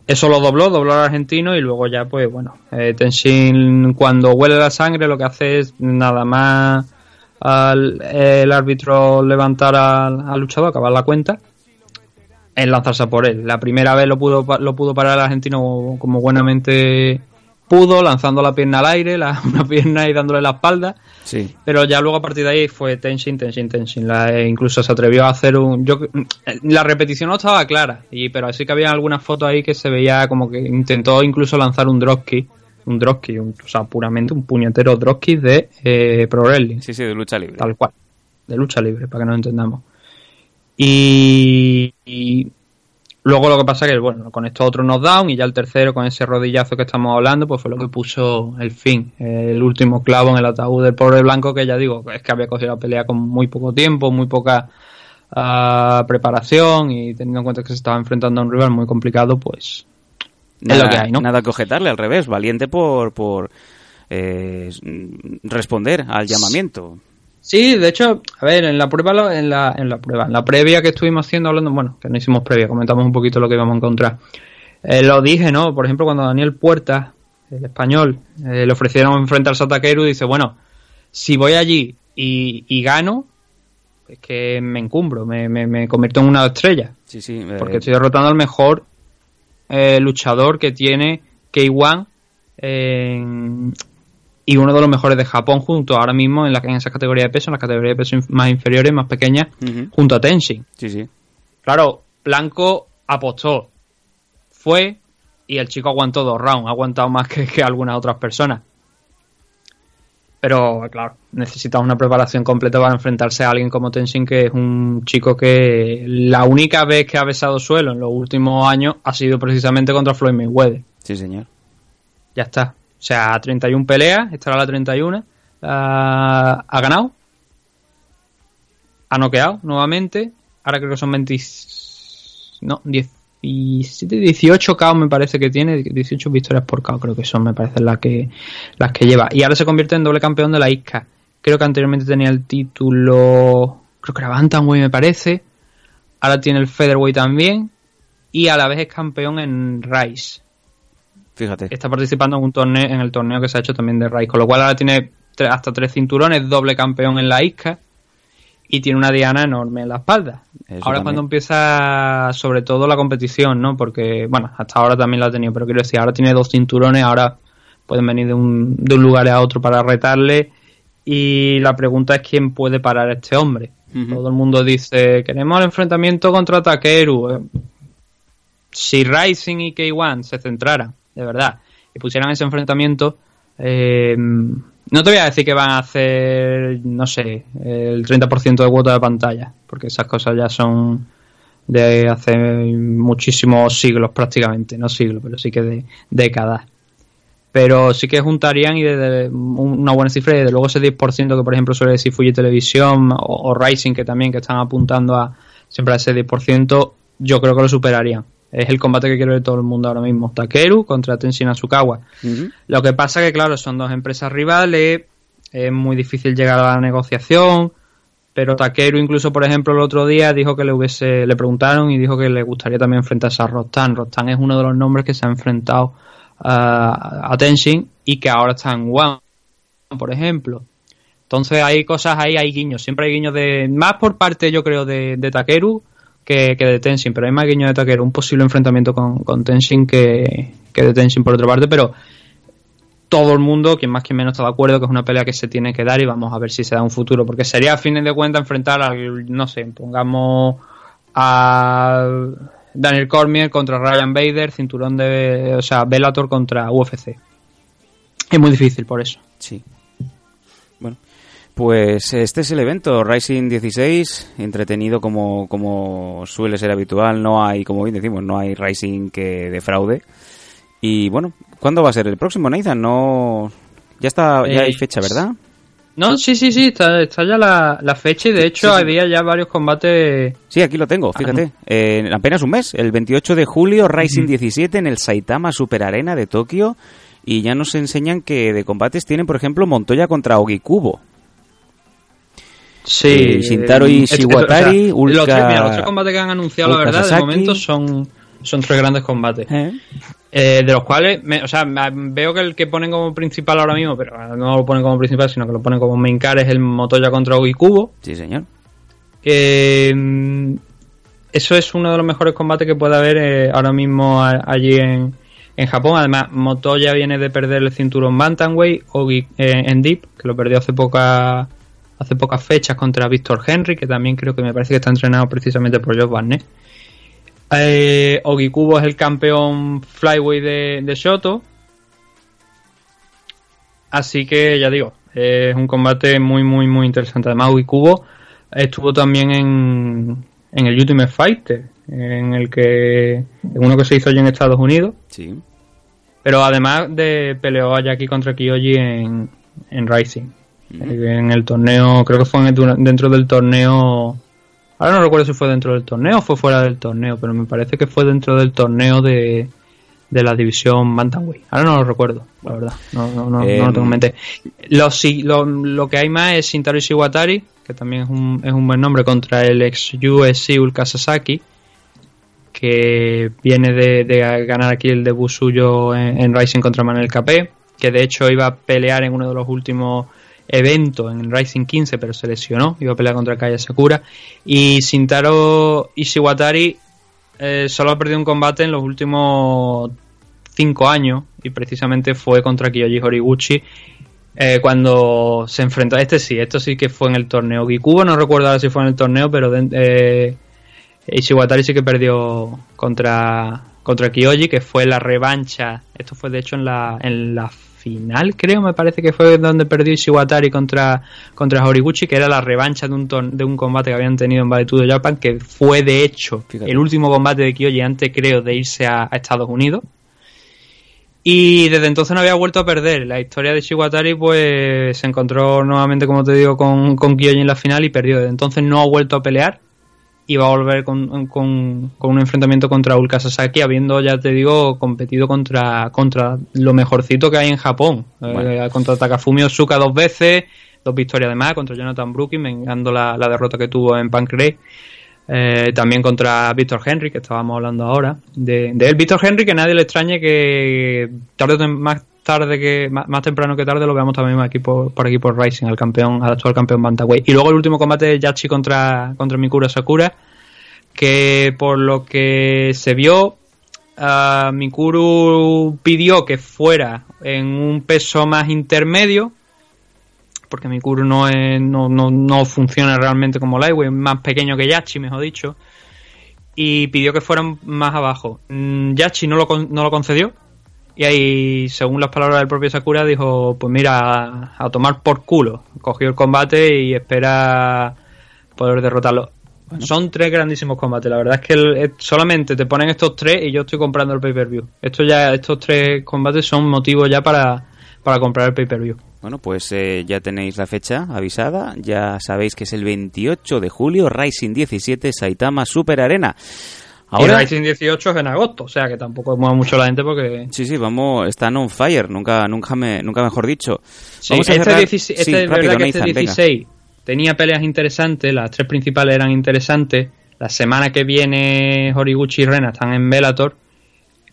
Eso lo dobló, dobló al argentino y luego ya pues bueno, eh, Tenshin cuando huele la sangre lo que hace es nada más al el árbitro levantar al, al luchador, acabar la cuenta en lanzarse por él. La primera vez lo pudo, lo pudo parar el argentino como buenamente pudo, lanzando la pierna al aire, la, [laughs] una pierna y dándole la espalda. Sí. Pero ya luego a partir de ahí fue Tenshin, Tenshin, Tenshin. La, e incluso se atrevió a hacer un. Yo, la repetición no estaba clara, y, pero así que había algunas fotos ahí que se veía como que intentó incluso lanzar un dropkick. Un dropkick, o sea, puramente un puñetero dropkick de eh, Pro Wrestling. Sí, sí, de lucha libre. Tal cual. De lucha libre, para que nos entendamos. Y, luego lo que pasa es que, bueno, con esto otro knockdown y ya el tercero con ese rodillazo que estamos hablando, pues fue lo que puso el fin, el último clavo en el ataúd del pobre blanco que ya digo, es que había cogido la pelea con muy poco tiempo, muy poca ah, preparación y teniendo en cuenta que se estaba enfrentando a un rival muy complicado, pues Nada, lo que hay, ¿no? Nada que objetarle, al revés, valiente por, por eh, responder al llamamiento. Sí, de hecho, a ver, en la prueba, en la, en la prueba, en la previa que estuvimos haciendo, hablando, bueno, que no hicimos previa, comentamos un poquito lo que íbamos a encontrar. Eh, lo dije, ¿no? Por ejemplo, cuando Daniel Puerta, el español, eh, le ofrecieron enfrentarse a Takeru, dice, bueno, si voy allí y, y gano, es que me encumbro, me, me, me convierto en una estrella. Sí, sí. eh, Porque estoy derrotando al mejor eh, luchador que tiene K1 en- y uno de los mejores de Japón junto ahora mismo en, la, en esa categoría de peso, en las categorías de peso más inferiores, más pequeñas, junto a Tenshin. Sí, sí. Claro, Blanco apostó, fue y el chico aguantó dos rounds, ha aguantado más que, que algunas otras personas. Pero claro, necesita una preparación completa para enfrentarse a alguien como Tenshin, que es un chico que la única vez que ha besado suelo en los últimos años ha sido precisamente contra Floyd Mayweather. Sí, señor. Ya está. O sea, 31 peleas, estará la 31. ah, ha ganado. Ha noqueado nuevamente. Ahora creo que son 20. No, 17, 18 KO me parece que tiene. 18 victorias por KO creo que son, me parece, las que, las que lleva. Y ahora se convierte en doble campeón de la ISCA. Creo que anteriormente tenía el título. Creo que era Bantamweight, me parece. Ahora tiene el Featherweight también. Y a la vez es campeón en Rise Fíjate. está participando en un torneo en el torneo que se ha hecho también de Rise, con lo cual ahora tiene hasta tres cinturones, doble campeón en la isca y tiene una diana enorme en la espalda. Eso ahora también. cuando empieza sobre todo la competición, ¿no? Porque, bueno, hasta ahora también la ha tenido, pero quiero decir, ahora tiene dos cinturones, ahora pueden venir de un, de un lugar a otro para retarle y la pregunta es quién puede parar a este hombre. Todo el mundo dice, queremos el enfrentamiento contra Takeru. Eh, Si Rising y K1 se centraran, de verdad, y pusieran ese enfrentamiento, eh, no te voy a decir que van a hacer, no sé, el 30% de cuota de pantalla, porque esas cosas ya son de hace muchísimos siglos prácticamente, no siglos, pero sí que de décadas. Pero sí que juntarían y de, de una buena cifra, y desde luego ese 10% que por ejemplo suele decir Fuji Televisión o, o Rising, que también que están apuntando a siempre a ese 10%, yo creo que lo superarían. Es el combate que quiero ver todo el mundo ahora mismo. Takeru contra Tenshin Asukawa. Lo que pasa que, claro, son dos empresas rivales, es muy difícil llegar a la negociación, pero Takeru incluso, por ejemplo, el otro día dijo que le hubiese, le preguntaron y dijo que le gustaría también enfrentarse a Rostan. Rostan es uno de los nombres que se ha enfrentado a, a Tenshin y que ahora está en One, por ejemplo. Entonces hay cosas ahí, hay guiños, siempre hay guiños de, más por parte yo creo de, de Takeru que, que de Tenshin, pero hay más guiños de Takeru, un posible enfrentamiento con, con Tenshin que, que de Tenshin por otra parte, pero todo el mundo, quien más quien menos está de acuerdo que es una pelea que se tiene que dar y vamos a ver si se da un futuro, porque sería a fines de cuentas enfrentar al, no sé, pongamos a Daniel Cormier contra Ryan Bader, cinturón de, o sea, Bellator contra UFC. Es muy difícil por eso. Sí. Pues este es el evento, Rising 16, entretenido como, como suele ser habitual, no hay, como bien decimos, no hay Rising que defraude. Y bueno, ¿cuándo va a ser el próximo, Nathan? No... Ya está, ya Eh, hay fecha, ¿verdad? No, sí, sí, sí, está, está ya la, la fecha y de hecho sí, sí. había ya varios combates. Sí, aquí lo tengo, fíjate. Eh, en apenas un mes, el 28 de julio, Rising 17 en el Saitama Super Arena de Tokio. Y ya nos enseñan que de combates tienen, por ejemplo, Montoya contra Ogikubo. Sí, Eh, Shintaro y es- Shiwatari, los, Ulka- tres, mira, los tres combates que han anunciado, la verdad, de Sasaki. momento son, son tres grandes combates. ¿Eh? Eh, de los cuales, me- o sea, veo que el que ponen como principal ahora mismo, pero no lo ponen como principal, sino que lo ponen como main car, es el Motoya contra Ogikubo. Sí, señor. Eh, eso es uno de los mejores combates que puede haber eh, ahora mismo a- allí en, en Japón. Además, Motoya viene de perder el cinturón Bantamweight Ogi, eh, en Deep, que lo perdió hace poca, hace pocas fechas contra Víctor Henry, que también creo que me parece que está entrenado precisamente por Josh Barnett. Eh, Ogikubo es el campeón flyweight de, de Shoto. Así que ya digo, es un combate muy, muy, muy interesante. Además, Ogikubo estuvo también en, en el Ultimate Fighter, en el que en uno que se hizo allí en Estados Unidos. Sí. Pero además de peleó allá aquí contra Kiyoji en, en Rising. En el torneo, creo que fue en el- dentro del torneo. Ahora no recuerdo si fue dentro del torneo o fue fuera del torneo, pero me parece que fue dentro del torneo de, de la división Bantamweight. Ahora no lo recuerdo, la verdad. No, no, no, no lo tengo en mente. Lo, si- lo, lo que hay más es Shintaro Ishiwatari, que también es un, es un buen nombre, contra el ex UFC Ulka Sasaki, que viene de, de ganar aquí el debut suyo en, en Rising contra Manuel Capé, que de hecho iba a pelear en uno de los últimos eventos en Rising 15, pero se lesionó, iba a pelear contra Kaya Sakura. Y Shintaro Ishiwatari eh, solo ha perdido un combate en los últimos cinco años y precisamente fue contra Kiyoji Horiguchi eh, cuando se enfrentó este sí, esto sí que fue en el torneo Gikubo, no recuerdo ahora si fue en el torneo pero eh, Ishiwatari sí que perdió contra contra Kiyoji que fue la revancha esto fue de hecho en la en la final creo me parece que fue donde perdió Ishiwatari contra contra Horiguchi que era la revancha de un tor- de un combate que habían tenido en Valetudo Japan que fue de hecho Fíjate. el último combate de Kiyoji antes creo de irse a- a Estados Unidos y desde entonces no había vuelto a perder. La historia de Shiwatari pues se encontró nuevamente, como te digo, con, con Kyoji en la final y perdió. Desde entonces no ha vuelto a pelear y va a volver con, con- con un enfrentamiento contra Ulka Sasaki, habiendo, ya te digo, competido contra, contra lo mejorcito que hay en Japón. Bueno. Eh, contra Takafumi Osuka dos veces, dos victorias además, contra Jonathan Brooking, vengando la, la derrota que tuvo en Pancrase. Eh, también contra Víctor Henry, que estábamos hablando ahora. De, de él, Víctor Henry, que nadie le extrañe que tarde o más tarde que más, temprano que tarde lo veamos también aquí por, por aquí por Rising, al campeón, al actual campeón Bantamweight. Y luego el último combate de Yachi contra, contra Mikura Sakura, que por lo que se vio, ah, Mikuru pidió que fuera en un peso más intermedio, porque Mikuru no, es, no, no, no funciona realmente como Lightweight, más pequeño que Yachi, mejor dicho, y pidió que fueran más abajo. Mm, Yachi no lo, no lo concedió, y ahí, según las palabras del propio Sakura, dijo, pues mira, a, a tomar por culo. Cogió el combate y espera poder derrotarlo. Son tres grandísimos combates. La verdad es que el- solamente te ponen estos tres y yo estoy comprando el pay-per-view. Esto ya, estos tres combates son motivos ya para, para comprar el pay-per-view. Bueno, pues eh, ya tenéis la fecha avisada, ya sabéis que es el 28 de julio, Rising 17, Saitama Super Arena. Ahora Ahora, Rising 18 es en agosto, o sea que tampoco mueve mucho la gente porque... sí, sí, vamos, están on fire, nunca, nunca, me, nunca mejor dicho. Sí, Vamos a este, cerrar- 16 este sí, es rápido, verdad que este Nathan, venga. 16 tenía peleas interesantes, las tres principales eran interesantes. La semana que viene Horiguchi y Rena están en Bellator,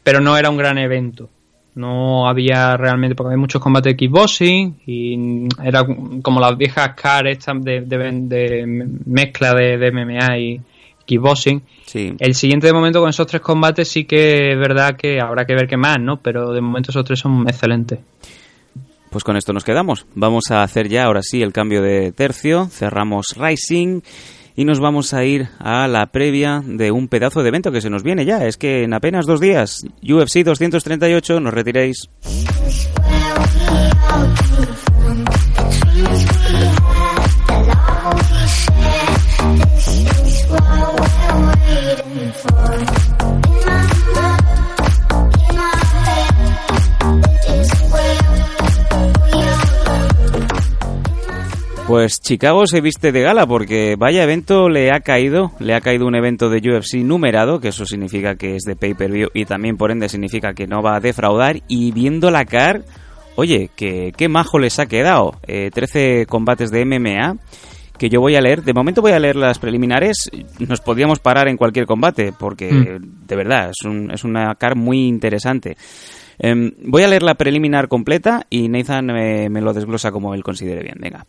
pero no era un gran evento. No había realmente, porque había muchos combates de kickboxing y era como las viejas car estas de, de, de mezcla de, de MMA y kickboxing. Sí. El siguiente de momento con esos tres combates sí que es verdad que habrá que ver qué más, ¿no? Pero de momento esos tres son excelentes. Pues con esto nos quedamos. Vamos a hacer ya ahora sí el cambio de tercio. Cerramos Rising y nos vamos a ir a la previa de un pedazo de evento que se nos viene ya. Es que en apenas dos días, UFC 238, nos retiréis. Pues Chicago se viste de gala porque vaya evento le ha caído, le ha caído un evento de UFC numerado, que eso significa que es de pay-per-view y también por ende significa que no va a defraudar y viendo la car, oye, que qué majo les ha quedado, eh, 13 combates de MMA que yo voy a leer, de momento voy a leer las preliminares, nos podríamos parar en cualquier combate porque Mm. de verdad es, un- es una car muy interesante. Em, voy a leer la preliminar completa y Nathan me, me lo desglosa como él considere bien. Venga.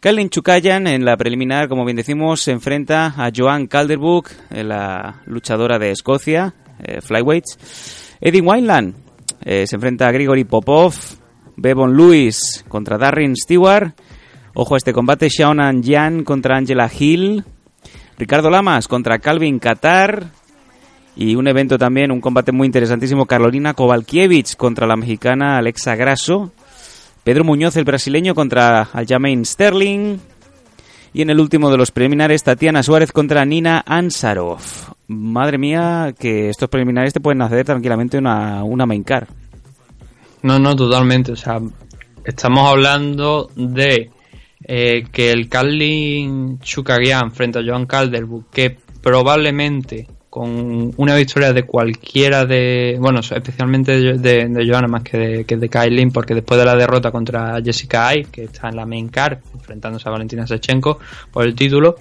Kalin Chukayan en la preliminar, como bien decimos, se enfrenta a Joan Calderbook, eh, la luchadora de Escocia, eh, Flyweights. Eddie Wineland eh, se enfrenta a Grigory Popov. Bevon Lewis contra Darren Stewart. Ojo a este combate, Shaonan Yan contra Angela Hill. Ricardo Lamas contra Calvin Qatar. Y un evento también, un combate muy interesantísimo, Carolina Kovalkiewicz contra la mexicana Alexa Grasso. Pedro Muñoz, el brasileño, contra Aljamain Sterling. Y en el último de los preliminares, Tatiana Suárez contra Nina Ansarov. Madre mía, que estos preliminares te pueden hacer tranquilamente una, una main car. No, no, totalmente. O sea, estamos hablando de eh, que el Carlin Chukagian frente a Joan Calderwood, que probablemente con una victoria de cualquiera de, bueno, especialmente de, de, Joanna más que de, que de Kailin, porque después de la derrota contra Jessica Ai, que está en la main card, enfrentándose a Valentina Sechenko por el título,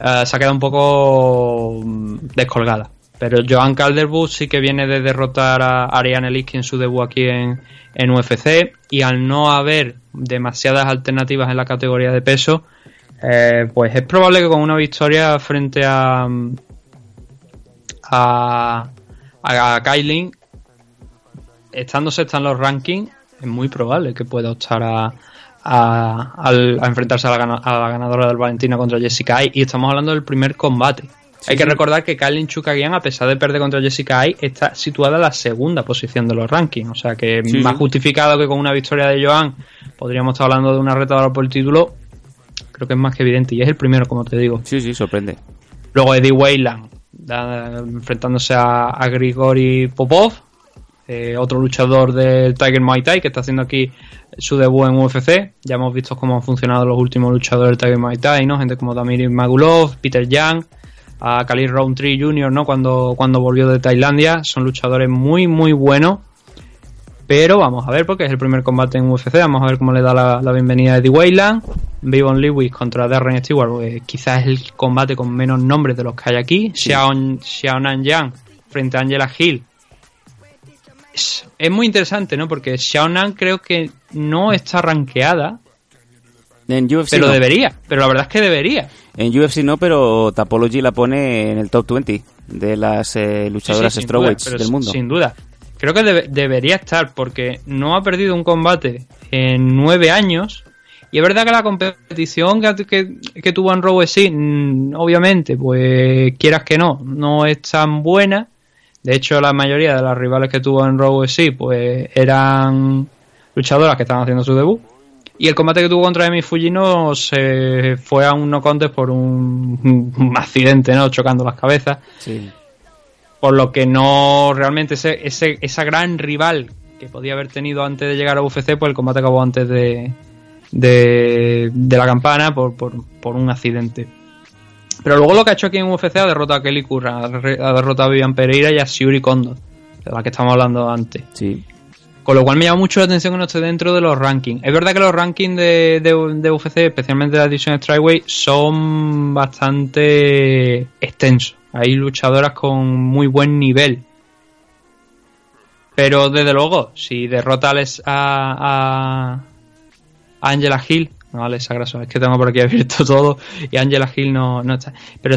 eh, se ha quedado un poco mm, descolgada. Pero Joan Calderwood sí que viene de derrotar a Ariane Liski en su debut aquí en, en UFC y al no haber demasiadas alternativas en la categoría de peso, eh, pues es probable que con una victoria frente a, mm, a, a Kailin, estando sexta en los rankings, es muy probable que pueda optar a, a, enfrentarse a la, ganadora del Valentina contra Jessica Ai. Y estamos hablando del primer combate. Hay que recordar que Kailin Chukagian, a pesar de perder contra Jessica Ai, está situada en la segunda posición de los rankings. O sea que más justificado que con una victoria de Joan podríamos estar hablando de una retadora por el título. Creo que es más que evidente. Y es el primero, como te digo. Sí, sí, sorprende. Luego Eddie Weyland enfrentándose a, Grigori Popov, eh, otro luchador del Tiger Muay Thai que está haciendo aquí su debut en UFC. Ya hemos visto cómo han funcionado los últimos luchadores del Tiger Muay Thai, ¿no? Gente como Damir Magulov, Peter Young, a Khalil Roundtree Jr., ¿no? Cuando, cuando volvió de Tailandia. Son luchadores muy, muy buenos. Pero vamos a ver, porque es el primer combate en UFC. Vamos a ver cómo le da la, bienvenida a Eddie Weyland. Vivon Lewis contra Darren Stewart, pues, quizás es el combate con menos nombres de los que hay aquí. Xiaonan Yang frente a Angela Hill. Es, muy interesante, ¿no? Porque Xiaonan creo que no está rankeada. En UFC pero debería, pero la verdad es que debería. En UFC no, pero Tapology la pone en el top 20 de las eh, luchadoras sí, del mundo. Sin duda. Creo que debería estar porque no ha perdido un combate en nueve años. Y es verdad que la competición que, que, tuvo en Raw sí, mm, obviamente, pues quieras que no, no es tan buena. De hecho, la mayoría de las rivales que tuvo en Raw sí, pues eran luchadoras que estaban haciendo su debut. Y el combate que tuvo contra Emi Fujino se fue a un no contest por un, [laughs] un accidente, ¿no? Chocando las cabezas. Sí por lo que no realmente ese, ese, esa gran rival que podía haber tenido antes de llegar a UFC, pues el combate acabó antes de, de, la campana por, por, un accidente. Pero luego lo que ha hecho aquí en UFC ha derrotado a Kelly Curran, ha derrotado a Vivian Pereira y a Shuri Kondo, de la que estamos hablando antes. Sí. Con lo cual me llama mucho la atención que no esté dentro de los rankings. Es verdad que los rankings de, de, UFC, especialmente de la edición Strikeway, son bastante extensos. Hay luchadoras con muy buen nivel. Pero desde luego, si derrota a, a, Angela Hill, no Alexa Grasso, es que tengo por aquí abierto [laughs] todo y Angela Hill no, no está. Pero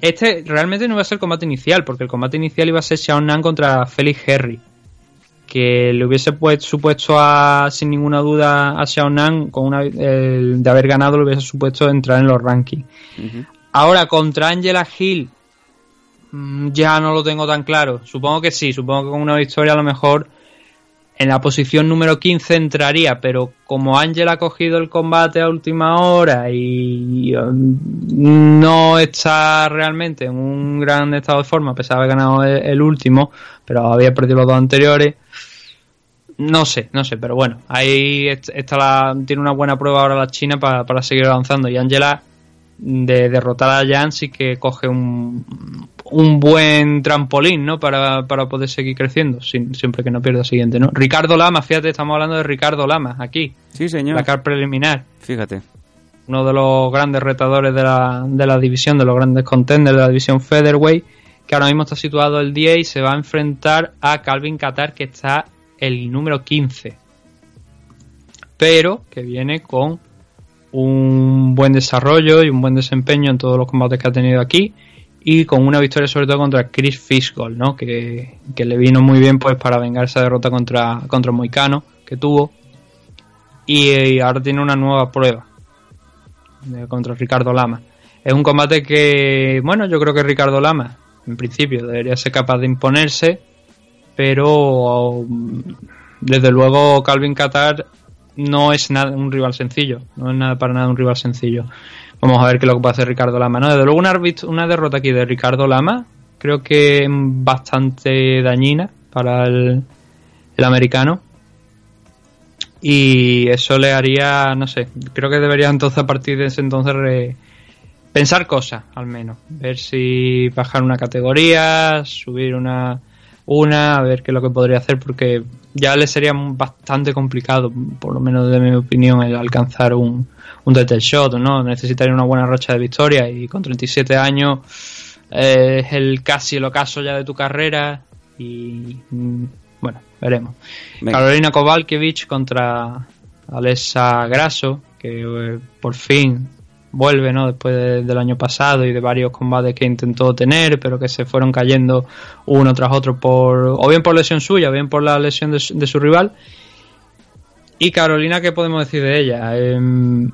este realmente no va a ser el combate inicial, porque el combate inicial iba a ser Xiao Nan contra Felix Herry. Que le hubiese supuesto a, sin ninguna duda a Xiao Nan, con una, de haber ganado, le hubiese supuesto entrar en los rankings. Ahora, contra Angela Hill, ya no lo tengo tan claro. Supongo que sí, supongo que con una victoria a lo mejor en la posición número 15 entraría, pero como Ángel ha cogido el combate a última hora y um, no está realmente en un gran estado de forma, a pesar de haber ganado el, último, pero había perdido los dos anteriores. No sé, no sé, pero bueno, ahí está la, tiene una buena prueba ahora la China para, para seguir avanzando. Y Angela, de derrotar a Jan, sí que coge un, un buen trampolín, ¿no? Para, poder seguir creciendo, siempre que no pierda siguiente, ¿no? Ricardo Lama, fíjate, estamos hablando de Ricardo Lama, aquí. Sí, señor. La car preliminar. Fíjate. Uno de los grandes retadores de la, de la división, de los grandes contenders de la división Featherweight, que ahora mismo está situado el día y se va a enfrentar a Calvin Qatar, que está el número 15. Pero que viene con un buen desarrollo y un buen desempeño en todos los combates que ha tenido aquí y con una victoria sobre todo contra Chris Fishgold, ¿no? Que, le vino muy bien pues para vengar esa derrota contra, contra Moicano que tuvo y, ahora tiene una nueva prueba contra Ricardo Lama. Es un combate que, bueno, yo creo que Ricardo Lama en principio debería ser capaz de imponerse, pero desde luego Calvin Qatar no es nada un rival sencillo, no es nada para nada un rival sencillo. Vamos a ver qué es lo que puede hacer Ricardo Lama. ¿no? Desde luego una, una derrota aquí de Ricardo Lama creo que es bastante dañina para el, americano. Y eso le haría, no sé, creo que debería entonces a partir de ese entonces pensar cosas, al menos. Ver si bajar una categoría, subir una, una, a ver qué es lo que podría hacer, porque ya le sería bastante complicado, por lo menos de mi opinión, el alcanzar un, un title shot, ¿no? Necesitaría una buena racha de victoria y con 37 años eh, es el casi el ocaso ya de tu carrera y mm, bueno, veremos. Carolina Kovalkiewicz contra Alessa Grasso, que eh, por fin vuelve, ¿no? Después del año pasado y de varios combates que intentó tener, pero que se fueron cayendo uno tras otro por, o bien por lesión suya, o bien por la lesión de su, rival. Y Carolina, ¿qué podemos decir de ella? Em,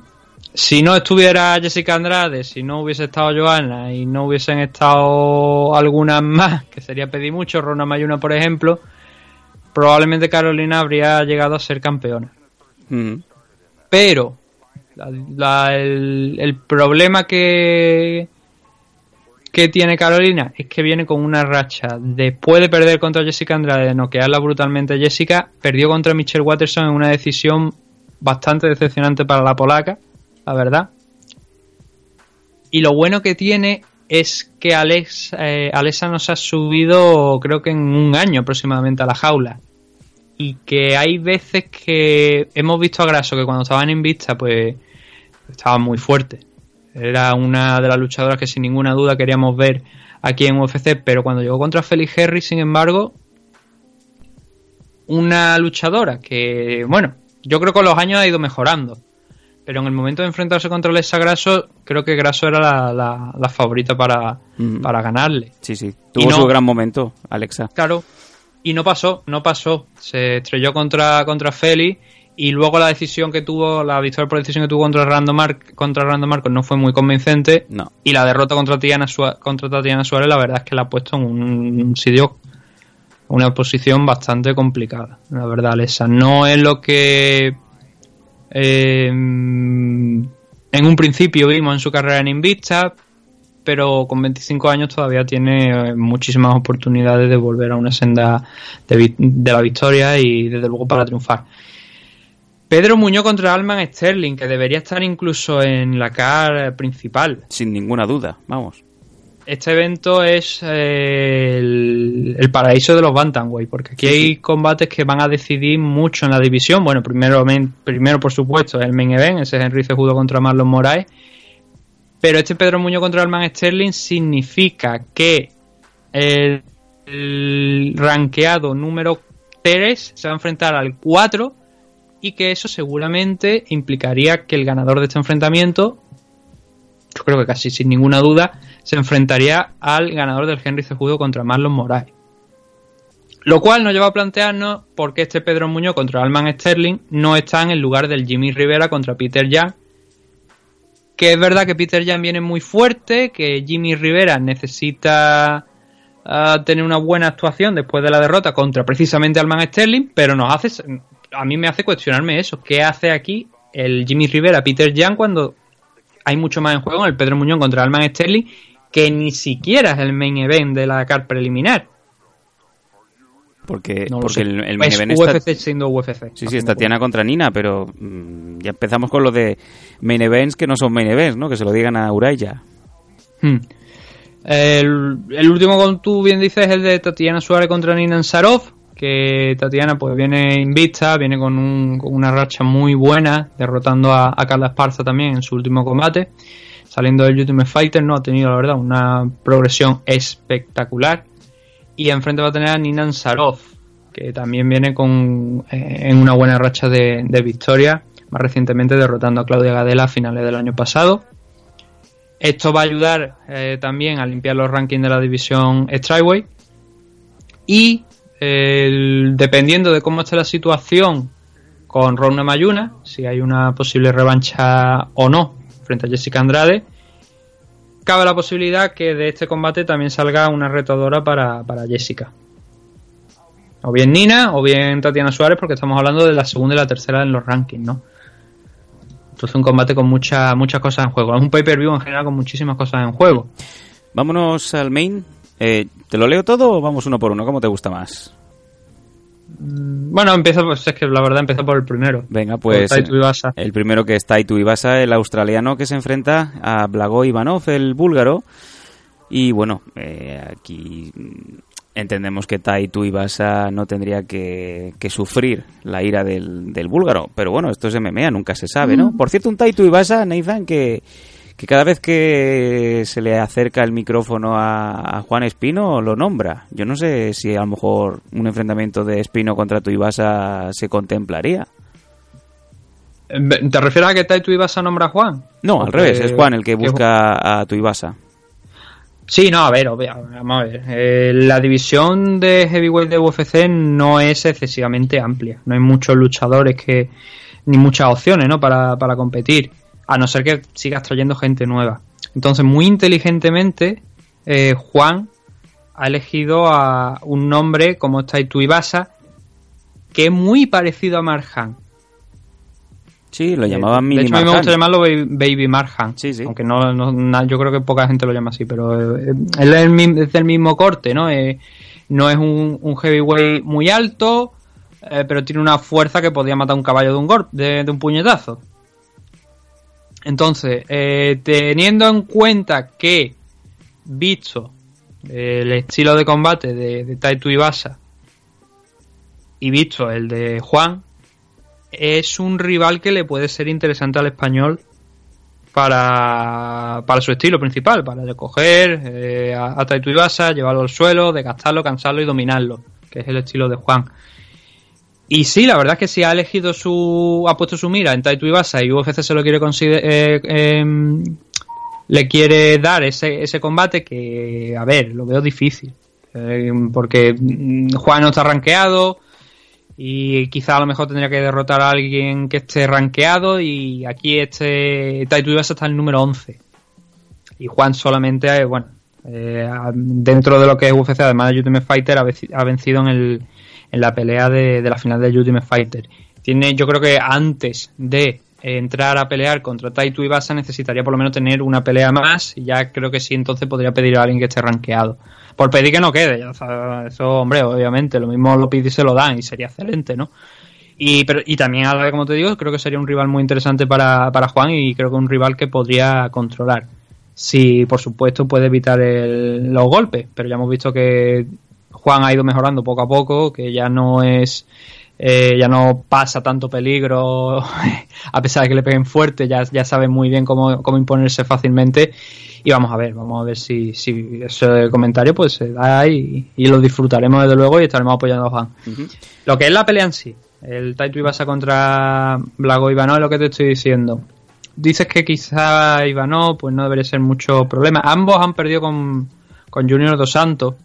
si no estuviera Jessica Andrade, si no hubiese estado Joana y no hubiesen estado algunas más, que sería pedir mucho, Rona Mayuna, por ejemplo, probablemente Carolina habría llegado a ser campeona. Mm. Pero el, problema que, que tiene Carolina es que viene con una racha. Después de perder contra Jessica Andrade, de noquearla brutalmente Jessica, perdió contra Michelle Watterson en una decisión bastante decepcionante para la polaca, la verdad. Y lo bueno que tiene es que Alex, eh, Alexa nos ha subido creo que en un año aproximadamente a la jaula y que hay veces que hemos visto a Graso que cuando estaban en vista pues estaba muy fuerte. Era una de las luchadoras que sin ninguna duda queríamos ver aquí en UFC, pero cuando llegó contra Felix Henry, sin embargo, una luchadora que, bueno, yo creo que con los años ha ido mejorando. Pero en el momento de enfrentarse contra Alexa Grasso, creo que Grasso era la, favorita para, para ganarle. Sí, sí. Tuvo su gran momento, Alexa. Claro. Y no pasó, no pasó. Se estrelló contra, contra Feli y luego la decisión que tuvo, la victoria por decisión que tuvo contra Rando, contra Rando Marcos no fue muy convincente. No. Y la derrota contra Tatiana, Suárez, contra Tatiana Suárez, la verdad es que la ha puesto en un, sitio, una posición bastante complicada. La verdad, Alexa. No es lo que eh, en un principio vimos en su carrera en Invicta, pero con 25 años todavía tiene eh, muchísimas oportunidades de volver a una senda de, de la victoria y desde luego para triunfar. Pedro Muñoz contra Alman Sterling, que debería estar incluso en la car principal. Sin ninguna duda, vamos. Este evento es eh, el, paraíso de los Bantamweight, porque aquí hay combates que van a decidir mucho en la división. Bueno, primero, primero por supuesto, el main event, ese es Henry Cejudo contra Marlon Moraes. Pero este Pedro Muñoz contra Alman Sterling significa que el, el rankeado número 3 se va a enfrentar al 4 y que eso seguramente implicaría que el ganador de este enfrentamiento, yo creo que casi sin ninguna duda, se enfrentaría al ganador del Henry Cejudo contra Marlon Moraes. Lo cual nos lleva a plantearnos por qué este Pedro Muñoz contra Alman Sterling no está en el lugar del Jimmy Rivera contra Peter Young. Que es verdad que Peter Young viene muy fuerte, que Jimmy Rivera necesita ah, tener una buena actuación después de la derrota contra precisamente Alman Sterling, pero nos hace a mí me hace cuestionarme eso. ¿Qué hace aquí el Jimmy Rivera, Peter Jan, cuando hay mucho más en juego en el Pedro Muñoz contra Alman Sterling, que ni siquiera es el main event de la car preliminar? Porque, porque el, main event UFC siendo UFC. Sí, sí, está Tatiana contra Nina, pero mm, ya empezamos con lo de main events que no son main events, ¿no? Que se lo digan a Uraya. Hmm. El, el, último, como tú bien dices, es el de Tatiana Suárez contra Nina Ansarov que Tatiana pues viene invicta, viene con, una racha muy buena, derrotando a, Carla Esparza también en su último combate, saliendo del Ultimate Fighter, no ha tenido la verdad una progresión espectacular y enfrente va a tener a Nina Sarov, que también viene con eh, en una buena racha de, victoria, más recientemente derrotando a Claudia Gadela a finales del año pasado. Esto va a ayudar eh, también a limpiar los rankings de la división Strikeway. Y dependiendo de cómo esté la situación con Rona Mayuna, si hay una posible revancha o no frente a Jessica Andrade, cabe la posibilidad que de este combate también salga una retadora para, Jessica. O bien Nina o bien Tatiana Suárez, porque estamos hablando de la segunda y la tercera en los rankings, ¿no? Entonces un combate con muchas muchas cosas en juego. Es un pay-per-view en general con muchísimas cosas en juego. Vámonos al main. Eh, ¿Te lo leo todo o vamos uno por uno? ¿Cómo te gusta más? Mm, bueno, empieza, pues es que la verdad empieza por el primero. Venga, pues el primero que es Taito Ibasa, el australiano que se enfrenta a Blago Ivanov, el búlgaro. Y bueno, eh, aquí mm, entendemos que Taito Ibasa no tendría que, que sufrir la ira del, del búlgaro. Pero bueno, esto es MMA, nunca se sabe, ¿no? Por cierto, un Taito Ibasa, Nathan, que, que cada vez que se le acerca el micrófono a, a Juan Espino lo nombra. Yo no sé si a lo mejor un enfrentamiento de Espino contra Tuibasa se contemplaría. ¿Te refieres a que Taito Ibasa nombra a Juan? No, al revés, es Juan el que que- busca a Tuibasa. Sí, no, a ver, vamos a ver. Eh, la división de heavyweight de UFC no es excesivamente amplia. No hay muchos luchadores que. ni muchas opciones, ¿no? Para, para competir. A no ser que sigas trayendo gente nueva. Entonces, muy inteligentemente, eh, Juan ha elegido a un nombre como Taito Ibasa, que es muy parecido a Marjan. Sí, lo llamaban de Mini hecho, a mí me gusta llamarlo Baby, Marjan. Sí, sí. Aunque no, yo creo que poca gente lo llama así, pero eh, él es, el es del mismo corte, ¿no? Eh, no es un, un heavyweight muy alto, eh, pero tiene una fuerza que podía matar a un caballo de un, de, de un puñetazo. Entonces, eh, teniendo en cuenta que, visto el estilo de combate de, de Ibasa y visto el de Juan, es un rival que le puede ser interesante al español para, para su estilo principal, para coger eh, a, a Ibasa, llevarlo al suelo, desgastarlo, cansarlo y dominarlo, que es el estilo de Juan. Y sí, la verdad es que si ha elegido su. ha puesto su mira en Taito Ibasa y UFC se lo quiere eh, em, le quiere dar ese, ese combate que, a ver, lo veo difícil. Eh, porque mm, Juan no está rankeado y quizá a lo mejor tendría que derrotar a alguien que esté rankeado y aquí este Taito Ibasa está en el número 11. Y Juan solamente, eh, bueno, eh, dentro de lo que es UFC, además de Ultimate Fighter, ha vencido en, el, en la pelea de, de la final de Ultimate Fighter. Tiene, yo creo que antes de entrar a pelear contra Taito Ibasa necesitaría por lo menos tener una pelea más y ya creo que sí, entonces podría pedir a alguien que esté rankeado. Por pedir que no quede, ya eso, hombre, obviamente, lo mismo lo pide y se lo dan y sería excelente, ¿no? Y, pero, y también, como te digo, creo que sería un rival muy interesante para, para Juan y creo que un rival que podría controlar. Si, por supuesto, puede evitar el- los golpes, pero ya hemos visto que Juan ha ido mejorando poco a poco, que ya no es. eh, ya no pasa tanto peligro, [laughs] a pesar de que le peguen fuerte, ya, ya sabe muy bien cómo, cómo imponerse fácilmente. Y vamos a ver, vamos a ver si, si ese comentario pues se da y, y lo disfrutaremos desde luego y estaremos apoyando a Juan. Lo que es la pelea en sí, el Taito Ibasa contra Blago Ivanov es lo que te estoy diciendo. Dices que quizá Ivanov pues no debería ser mucho problema. Ambos han perdido con, con Junior Dos Santos.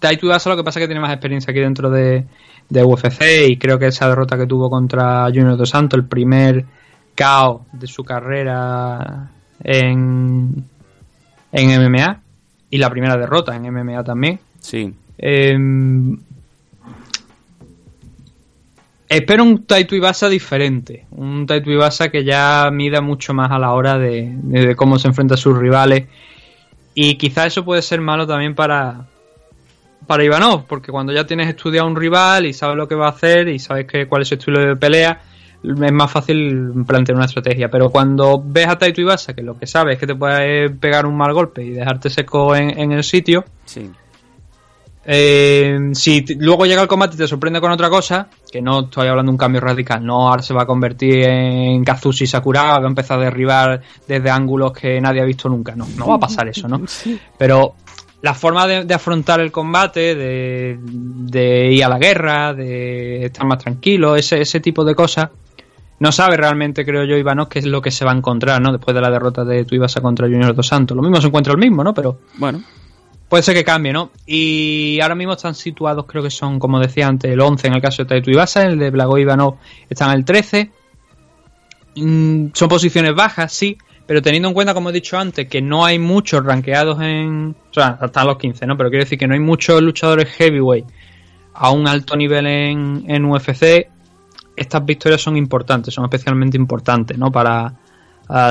Taito Ibasa lo que pasa es que tiene más experiencia aquí dentro de, de UFC y creo que esa derrota que tuvo contra Junior Dos Santos, el primer KO de su carrera en, en MMA y la primera derrota en MMA también. Sí. Eh, espero un Taito Ibasa diferente. Un Taito Ibasa que ya mida mucho más a la hora de, de- de cómo se enfrenta a sus rivales. Y quizá eso puede ser malo también para, para Ivanov, porque cuando ya tienes estudiado un rival y sabes lo que va a hacer y sabes que, cuál es su estilo de pelea, es más fácil plantear una estrategia. Pero cuando ves a Taito Ibasa, que lo que sabes es que te puede pegar un mal golpe y dejarte seco en- en el sitio, Sí. eh, si luego llega el combate y te sorprende con otra cosa, que no estoy hablando de un cambio radical, no ahora se va a convertir en Kazushi Sakuraba, va a empezar a derribar desde ángulos que nadie ha visto nunca, no, no va a pasar eso, ¿no? [laughs] Pero la forma de, de afrontar el combate, de, de ir a la guerra, de estar más tranquilo, ese, ese tipo de cosas, no sabe realmente, creo yo, Ivanov, qué es lo que se va a encontrar, ¿no? Después de la derrota de Tuivasa contra Junior Dos Santos. Lo mismo se encuentra el mismo, ¿no? Pero Bueno, Puede ser que cambie, ¿no? Y ahora mismo están situados, creo que son, como decía antes, el 11 en el caso de Taito Ibasa, el de Blago Ivanov está en el 13. Mm, son posiciones bajas, sí, pero teniendo en cuenta, como he dicho antes, que no hay muchos rankeados en... O sea, están los 15, ¿no? Pero quiero decir que no hay muchos luchadores heavyweight a un alto nivel en, en UFC. Estas victorias son importantes, son especialmente importantes, ¿no? Para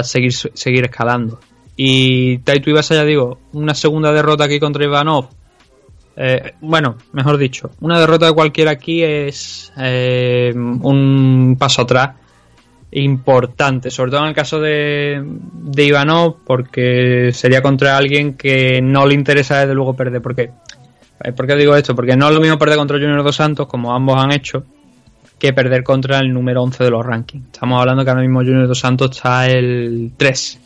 seguir, seguir escalando. Y Taito Ibasa, ya digo, una segunda derrota aquí contra Ivanov Eh, bueno, mejor dicho, una derrota de cualquiera aquí es eh, un paso atrás importante, sobre todo en el caso de, de Ivanov, porque sería contra alguien que no le interesa desde luego perder. Porque, eh, ¿Por qué digo esto? Porque no es lo mismo perder contra Junior Dos Santos, como ambos han hecho, que perder contra el número 11 de los rankings. Estamos hablando que ahora mismo Junior Dos Santos está el 3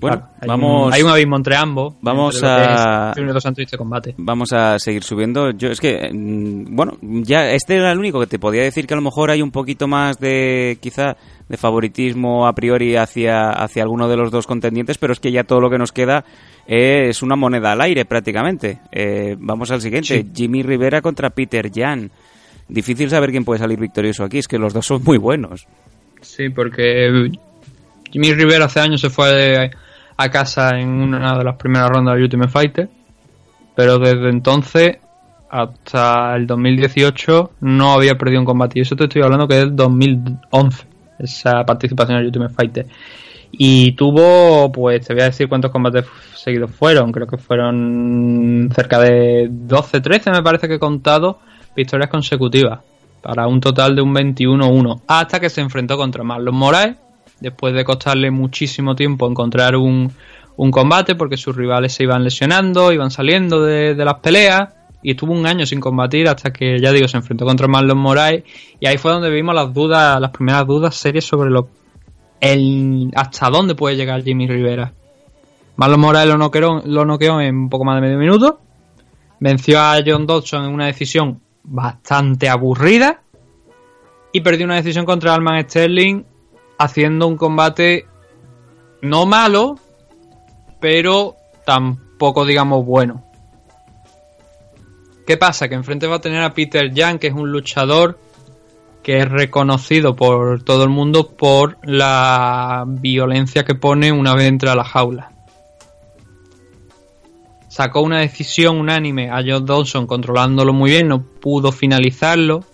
bueno, hay vamos. Un, hay un abismo entre ambos. Vamos entre a. este combate. Vamos a seguir subiendo. Yo es que, mm, bueno, ya este era el único que te podía decir que a lo mejor hay un poquito más de, quizá, de favoritismo a priori hacia, hacia alguno de los dos contendientes, pero es que ya todo lo que nos queda es una moneda al aire prácticamente. Eh, vamos al siguiente: Jimmy Rivera contra Peter Jan. Difícil saber quién puede salir victorioso aquí, es que los dos son muy buenos. Sí, porque Jimmy Rivera hace años se fue a casa en una de las primeras rondas de Ultimate Fighter, pero desde entonces hasta el 2018 no había perdido un combate. Y eso te estoy hablando que es el 2011, esa participación en Ultimate Fighter. Y tuvo, pues te voy a decir cuántos combates seguidos fueron. Creo que fueron cerca de 12, 13, me parece que he contado, victorias consecutivas. Para un total de un 21-1. Hasta que se enfrentó contra Marlon Moraes después de costarle muchísimo tiempo encontrar un, un combate porque sus rivales se iban lesionando, iban saliendo de, las peleas y estuvo un año sin combatir hasta que, ya digo, se enfrentó contra Marlon Moraes y ahí fue donde vimos las dudas, las primeras dudas serias sobre lo el hasta dónde puede llegar Jimmy Rivera. Marlon Moraes lo noqueó, lo noqueó en un poco más de medio minuto, venció a John Dodson en una decisión bastante aburrida y perdió una decisión contra Alman Sterling haciendo un combate no malo, pero tampoco digamos bueno. ¿Qué pasa? Que enfrente va a tener a Peter Young, que es un luchador que es reconocido por todo el mundo por la violencia que pone una vez entra a la jaula. Sacó una decisión unánime a John Dawson controlándolo muy bien, no pudo finalizarlo,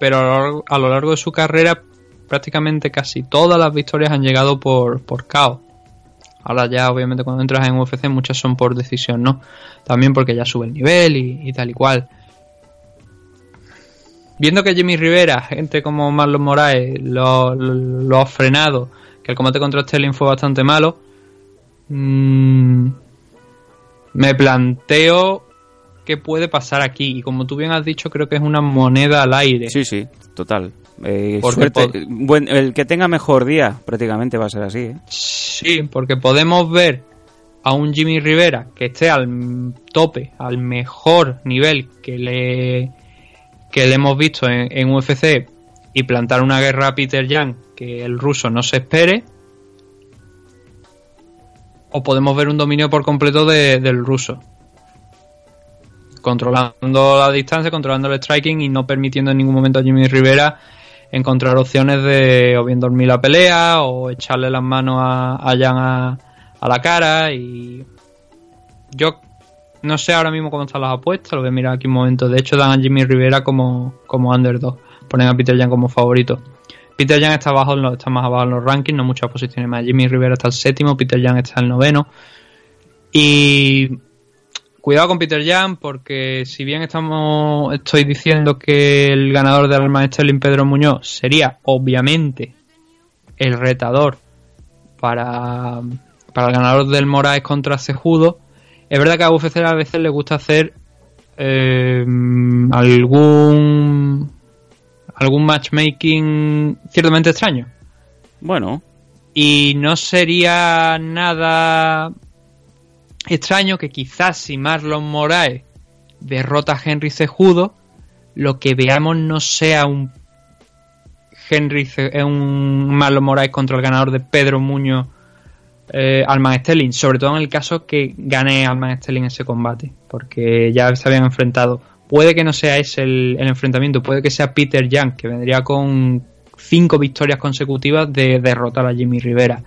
pero a lo largo de su carrera prácticamente casi todas las victorias han llegado por, por KO. Ahora ya obviamente cuando entras en UFC muchas son por decisión, ¿no? También porque ya sube el nivel y, tal y cual. Viendo que Jimmy Rivera, gente como Marlon Moraes, lo, ha frenado, que el combate contra Sterling fue bastante malo, mmm, me planteo qué puede pasar aquí. Y como tú bien has dicho, creo que es una moneda al aire. Sí, sí, total. Eh, el que tenga mejor día, prácticamente va a ser así. ¿eh? Sí, porque podemos ver a un Jimmy Rivera que esté al tope, al mejor nivel que le, que le hemos visto en, UFC y plantar una guerra a Peter Young que el ruso no se espere. O podemos ver un dominio por completo del ruso. Controlando la distancia, controlando el striking y no permitiendo en ningún momento a Jimmy Rivera encontrar opciones de o bien dormir la pelea o echarle las manos a, a Jan a, la cara y yo no sé ahora mismo cómo están las apuestas, lo voy a mirar aquí un momento. De hecho dan a Jimmy Rivera como, como underdog, ponen a Peter Jan como favorito. Peter Jan está, abajo, está más abajo en los rankings, no muchas posiciones más. Jimmy Rivera está el séptimo, Peter Jan está el noveno. Y Cuidado con Peter Jan, porque si bien estamos estoy diciendo que el ganador del Alma Sterling Pedro Muñoz sería obviamente el retador para, para el ganador del Moraes contra Cejudo, es verdad que a UFC a veces le gusta hacer eh, algún algún matchmaking ciertamente extraño. Bueno. Y no sería nada extraño que quizás si Marlon Moraes derrota a Henry Cejudo, lo que veamos no sea un Henry un Marlon Moraes contra el ganador de Pedro Muñoz eh, Alman Sterling, sobre todo en el caso que gane Alman Sterling ese combate, porque ya se habían enfrentado. Puede que no sea ese el, enfrentamiento, puede que sea Peter Young, que vendría con cinco victorias consecutivas de derrotar a Jimmy Rivera.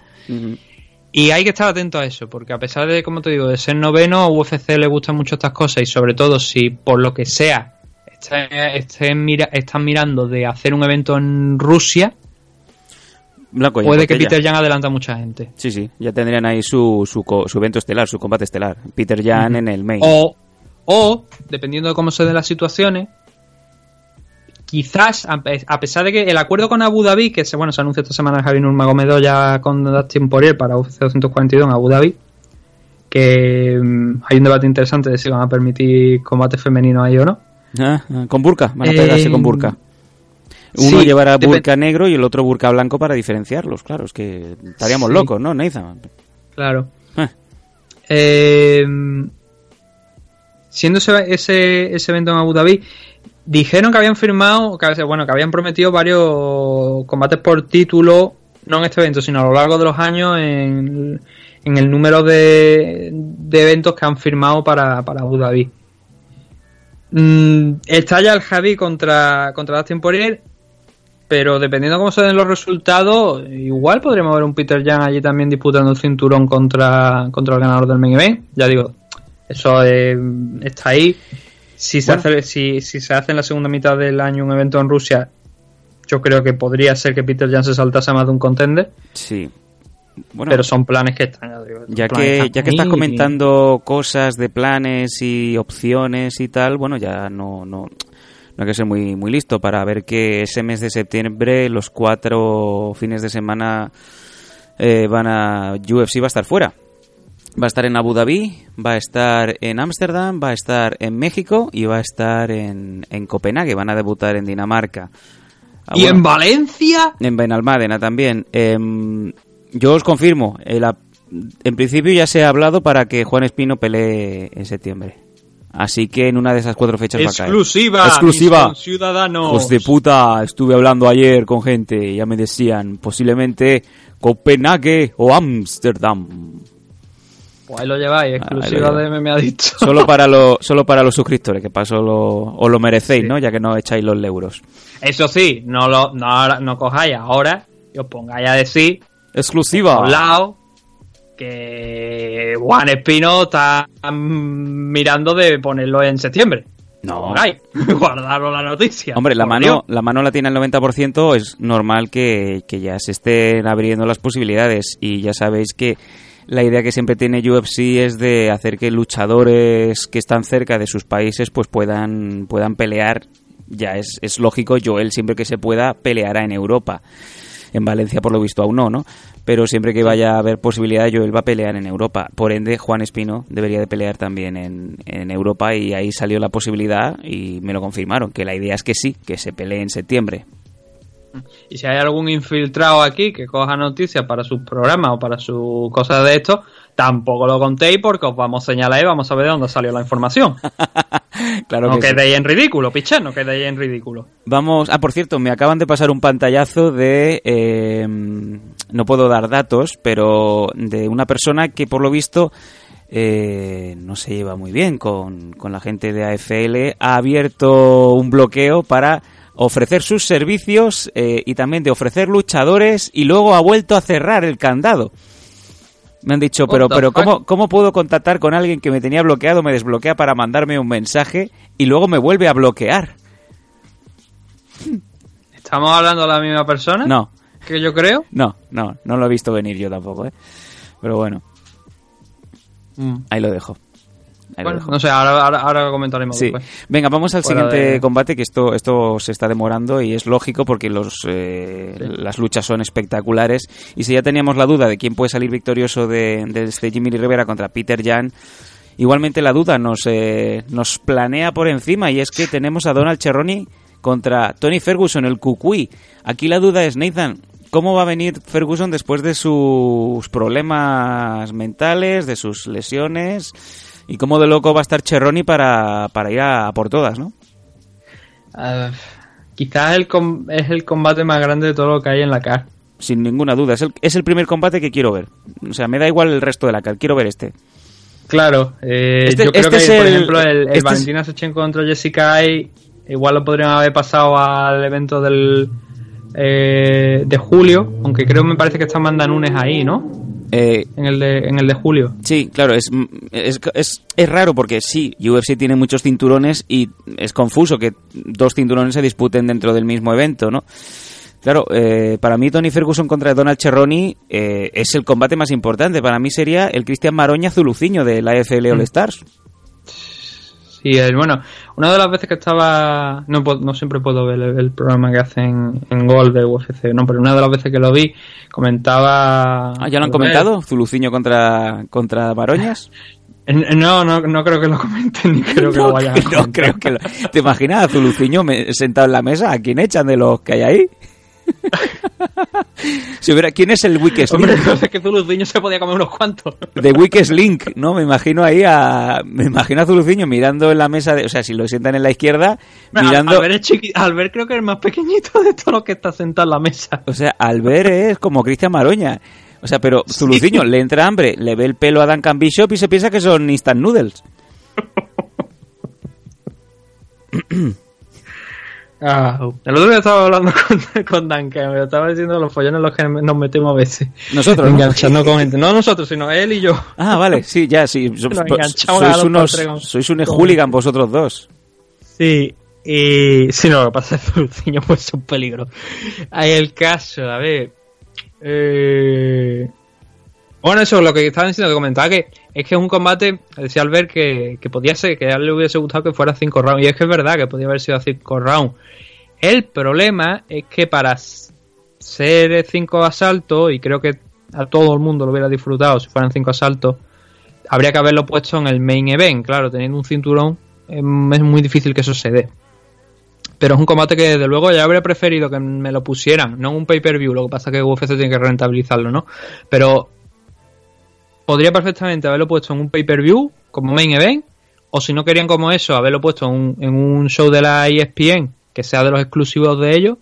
Y hay que estar atento a eso, porque a pesar de, como te digo, de ser noveno, a UFC le gustan mucho estas cosas y sobre todo si por lo que sea están, mirando de hacer un evento en Rusia, puede que Peter Jan adelanta a mucha gente. Sí, sí, ya tendrían ahí su, su, evento estelar, su combate estelar. Peter Jan en el main. O, O, dependiendo de cómo se den las situaciones, quizás, a pesar de que el acuerdo con Abu Dhabi, que se, bueno, se anuncia esta semana Javi Nurmagomedov ya con Dustin Poirier para UFC 242 en Abu Dhabi, que mm, hay un debate interesante de si van a permitir combate femenino ahí o no. Ah, ah, con burka, van a pegarse con burka. Uno llevará burka negro y el otro burka blanco para diferenciarlos, claro, es que estaríamos locos, ¿no, Nathan? Claro. Ah. Eh, siendo ese, ese, evento en Abu Dhabi, dijeron que habían firmado, que, bueno, que habían prometido varios combates por título, no en este evento, sino a lo largo de los años en, el número de, eventos que han firmado para, para Abu Dhabi. Mm, está el Javi contra, contra Dustin Poirier pero dependiendo de cómo se den los resultados, igual podríamos ver un Peter Jan allí también disputando el cinturón contra, contra el ganador del main event. Ya digo, eso está ahí. Si se, hace, si, si se hace en la segunda mitad del año un evento en Rusia, yo creo que podría ser que Peter Jan se saltase más de un contender. Sí. Bueno, pero son planes que están. Ya, que, ya que estás comentando cosas de planes y opciones y tal, bueno, ya no, no, no hay que ser muy, muy listo para ver que ese mes de septiembre, los cuatro fines de semana, eh, van a. UFC va a estar fuera. Va a estar en Abu Dhabi, va a estar en Ámsterdam, va a estar en México y va a estar en, en Copenhague. Van a debutar en Dinamarca. Ah, ¿Y en Valencia? En Benalmádena también. Em, yo os confirmo, en principio ya se ha hablado para que Juan Espino pelee en septiembre. Así que en una de esas cuatro fechas va a caer. Exclusiva. Exclusiva. Ciudadanos. Hijos de puta, estuve hablando ayer con gente, ya me decían, posiblemente Copenhague o Ámsterdam. Pues ahí lo lleváis, exclusiva de me ha dicho. Solo [laughs] para, los, solo para los suscriptores, que paso lo, os lo merecéis, ¿no? Ya que no echáis los euros. Eso sí, no lo no, no cojáis ahora y os pongáis a decir. Exclusiva. A lado, que Juan Espino está mirando de ponerlo en septiembre. No. [laughs] guardarlo la noticia. Hombre, la mano, la mano la tiene el 90%, es normal que, que, ya se estén abriendo las posibilidades. Y ya sabéis que la idea que siempre tiene UFC es de hacer que luchadores que están cerca de sus países pues puedan, puedan pelear. Ya es, es lógico, Joel siempre que se pueda peleará en Europa. En Valencia, por lo visto, aún no, ¿no? Pero siempre que vaya a haber posibilidad, Joel va a pelear en Europa. Por ende, Juan Espino debería de pelear también en, en Europa y ahí salió la posibilidad y me lo confirmaron, que la idea es que sí, que se pelee en septiembre. Y si hay algún infiltrado aquí que coja noticias para sus programas o para sus cosas de esto, tampoco lo contéis porque os vamos a señalar y vamos a ver de dónde salió la información. [laughs] claro no quedéis en ridículo, piché, no quedéis en ridículo. Vamos, ah, por cierto, me acaban de pasar un pantallazo de, eh, no puedo dar datos, pero de una persona que por lo visto eh, no se lleva muy bien con, con la gente de AFL, ha abierto un bloqueo para ofrecer sus servicios eh, y también de ofrecer luchadores y luego ha vuelto a cerrar el candado. Me han dicho, pero, pero ¿cómo, ¿cómo puedo contactar con alguien que me tenía bloqueado, me desbloquea para mandarme un mensaje y luego me vuelve a bloquear? [laughs] ¿Estamos hablando de la misma persona? No. ¿Que yo creo? No, no, no lo he visto venir yo tampoco, ¿eh? Pero bueno. Mm. Ahí lo dejo. Bueno, no sé, ahora, ahora, comentaremos. Sí. Venga, vamos al siguiente combate, que esto, esto se está demorando y es lógico porque los, eh, las luchas son espectaculares. Y si ya teníamos la duda de quién puede salir victorioso de, de este Jimmy Rivera contra Peter Jan, igualmente la duda nos, eh, nos planea por encima y es que tenemos a Donald Cerrone contra Tony Ferguson, el Cucuy. Aquí la duda es, Nathan, ¿Cómo va a venir Ferguson después de sus problemas mentales, de sus lesiones? Y cómo de loco va a estar Cherroni para, para ir a, por todas, ¿no? Uh, quizás el es el combate más grande de todo lo que hay en la CAR. Sin ninguna duda, es el, es el primer combate que quiero ver. O sea, me da igual el resto de la CAR, quiero ver este. Claro, eh, este, yo creo este que, por ejemplo, el, el este Valentina Sechenko contra Jessica igual lo podrían haber pasado al evento del eh, de julio, aunque creo me parece que está Amanda Nunes ahí, ¿no? Eh, en, el de, en el de julio. Sí, claro, es, es, es, raro porque sí, UFC tiene muchos cinturones y es confuso que dos cinturones se disputen dentro del mismo evento, ¿no? Claro, eh, para mí Tony Ferguson contra Donald Cerrone eh, es el combate más importante. Para mí sería el Cristian Maroña Zuluciño de la AFL All mm. Y bueno, una de las veces que estaba, no, no siempre puedo ver el, programa que hacen en Gol de UFC, no, pero una de las veces que lo vi, comentaba... Ah, ¿ya lo han comentado? ¿Zuluciño contra, contra Maroñas? [laughs] No, no, no creo que lo comenten ni [laughs] creo que lo vayan a comentar. No creo que lo... ¿Te imaginas a Zuluciño sentado en la mesa? ¿A quién echan de los que hay ahí? [laughs] si hubiera, ¿Quién es el Wikes Link? Hombre, es que Zuluciño se podía comer unos cuantos. De Wikes Link, ¿no? Me imagino ahí a. Me imagino a Zuluciño mirando en la mesa de. O sea, si lo sientan en la izquierda, mirando. Albert, es Albert creo que es el más pequeñito de todos los que está sentado en la mesa. O sea, Albert es como Cristian Maroña. O sea, pero Zuluciño le entra hambre, le ve el pelo a Duncan Bishop y se piensa que son instant noodles. [laughs] Ah, el otro día estaba hablando [laughs] con, con Dan, que me estaba diciendo los follones en los que nos metemos a veces. Nosotros. Enganchando con gente. No nosotros, sino él y yo. Ah, vale, sí, ya, sí. [laughs] sois, unos, sois un hooligan vosotros dos. Sí, y si no, lo que pasa es que [laughs] pues es un peligro. Hay el caso, a ver. Eh, bueno, eso, lo que estaba diciendo, que comentaba que es que es un combate, decía Albert que, que podía ser, que a él le hubiese gustado que fuera 5 rounds. Y es que es verdad que podía haber sido 5 rounds. El problema es que para ser 5 asaltos, y creo que a todo el mundo lo hubiera disfrutado si fueran 5 asaltos, habría que haberlo puesto en el main event. Claro, teniendo un cinturón es muy difícil que eso se dé. Pero es un combate que desde luego ya habría preferido que me lo pusieran, no en un pay-per-view, lo que pasa es que UFC tiene que rentabilizarlo, ¿no? Pero podría perfectamente haberlo puesto en un pay-per-view como main event, o si no querían como eso, haberlo puesto en un, show de la ESPN que sea de los exclusivos de ellos,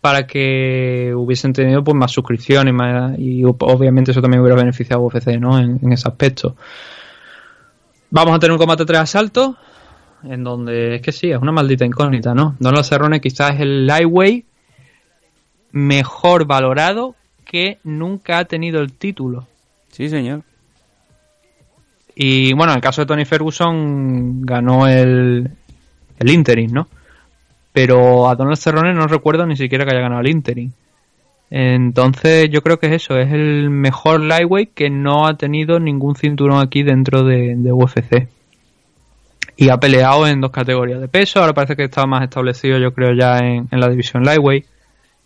para que hubiesen tenido pues más suscripciones y obviamente eso también hubiera beneficiado a UFC ¿no? En, ese aspecto. Vamos a tener un combate tres asaltos, en donde es que sí, es una maldita incógnita, ¿no? Donald Cerrone quizás es el lightweight mejor valorado que nunca ha tenido el título. Sí, señor. Y bueno, en el caso de Tony Ferguson ganó el, el interim, ¿no? Pero a Donald Cerrone no recuerdo ni siquiera que haya ganado el interim. Entonces yo creo que es eso, es el mejor lightweight que no ha tenido ningún cinturón aquí dentro de, UFC. Y ha peleado en dos categorías de peso, ahora parece que está más establecido yo creo ya en, en la división lightweight.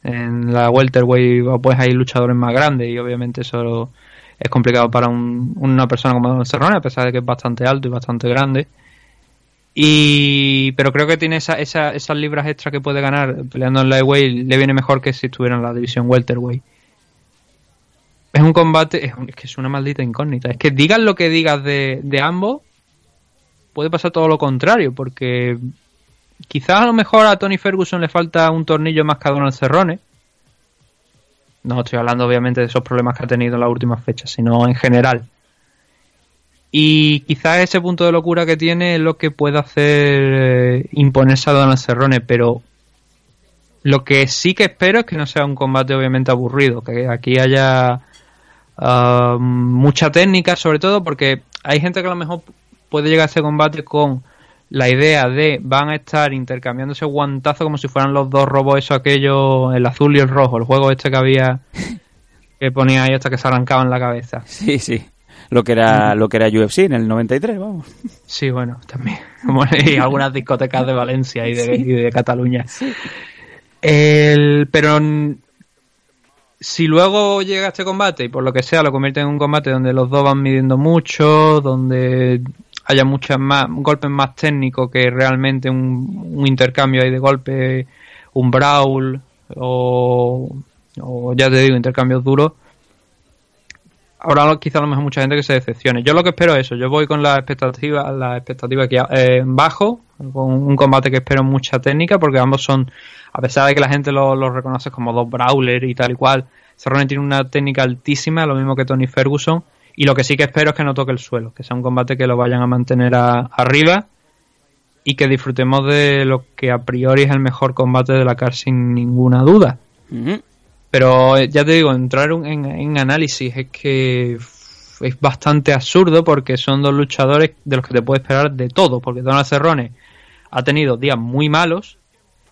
En la welterweight pues hay luchadores más grandes y obviamente eso es complicado para una persona como Cerrone, a pesar de que es bastante alto y bastante grande. Y, pero creo que tiene esa, esas libras extra que puede ganar peleando en lightweight le viene mejor que si estuviera en la división welterweight. Es un combate, es, que es una maldita incógnita. Es que digas lo que digas de, ambos, puede pasar todo lo contrario, porque quizás a lo mejor a Tony Ferguson le falta un tornillo más que a Donald Cerrone no estoy hablando obviamente de esos problemas que ha tenido en las últimas fechas, sino en general. Y quizás ese punto de locura que tiene es lo que puede hacer eh, imponerse a Donald Cerrone, pero lo que sí que espero es que no sea un combate obviamente aburrido, que aquí haya ah, mucha técnica, sobre todo porque hay gente que a lo mejor puede llegar a ese combate con la idea de van a estar intercambiándose guantazo como si fueran los dos robos, eso, aquello, el azul y el rojo, el juego este que había [laughs] que ponía ahí hasta que se arrancaban la cabeza. Sí, sí. Lo que era lo que era UFC en el 93, vamos. Sí, bueno, también. [laughs] y algunas discotecas de Valencia y de, y de Cataluña. El, pero si luego llega este combate y por lo que sea lo convierte en un combate donde los dos van midiendo mucho, donde haya muchas más golpes más técnicos que realmente un, intercambio ahí de golpes, un brawl o, ya te digo, intercambios duros. Ahora quizá a lo mejor mucha gente que se decepcione. Yo lo que espero es eso, yo voy con la expectativa, la expectativa que eh, bajo, con un combate que espero mucha técnica, porque ambos son, a pesar de que la gente los lo reconoce como dos brawlers y tal y cual, Cerrone tiene una técnica altísima, lo mismo que Tony Ferguson, y lo que sí que espero es que no toque el suelo, que sea un combate que lo vayan a mantener arriba y que disfrutemos de lo que a priori es el mejor combate de la CAR sin ninguna duda. Pero eh, ya te digo, entrar en, análisis es que es bastante absurdo porque son dos luchadores de los que te puedes esperar de todo, porque Donald Cerrone ha tenido días muy malos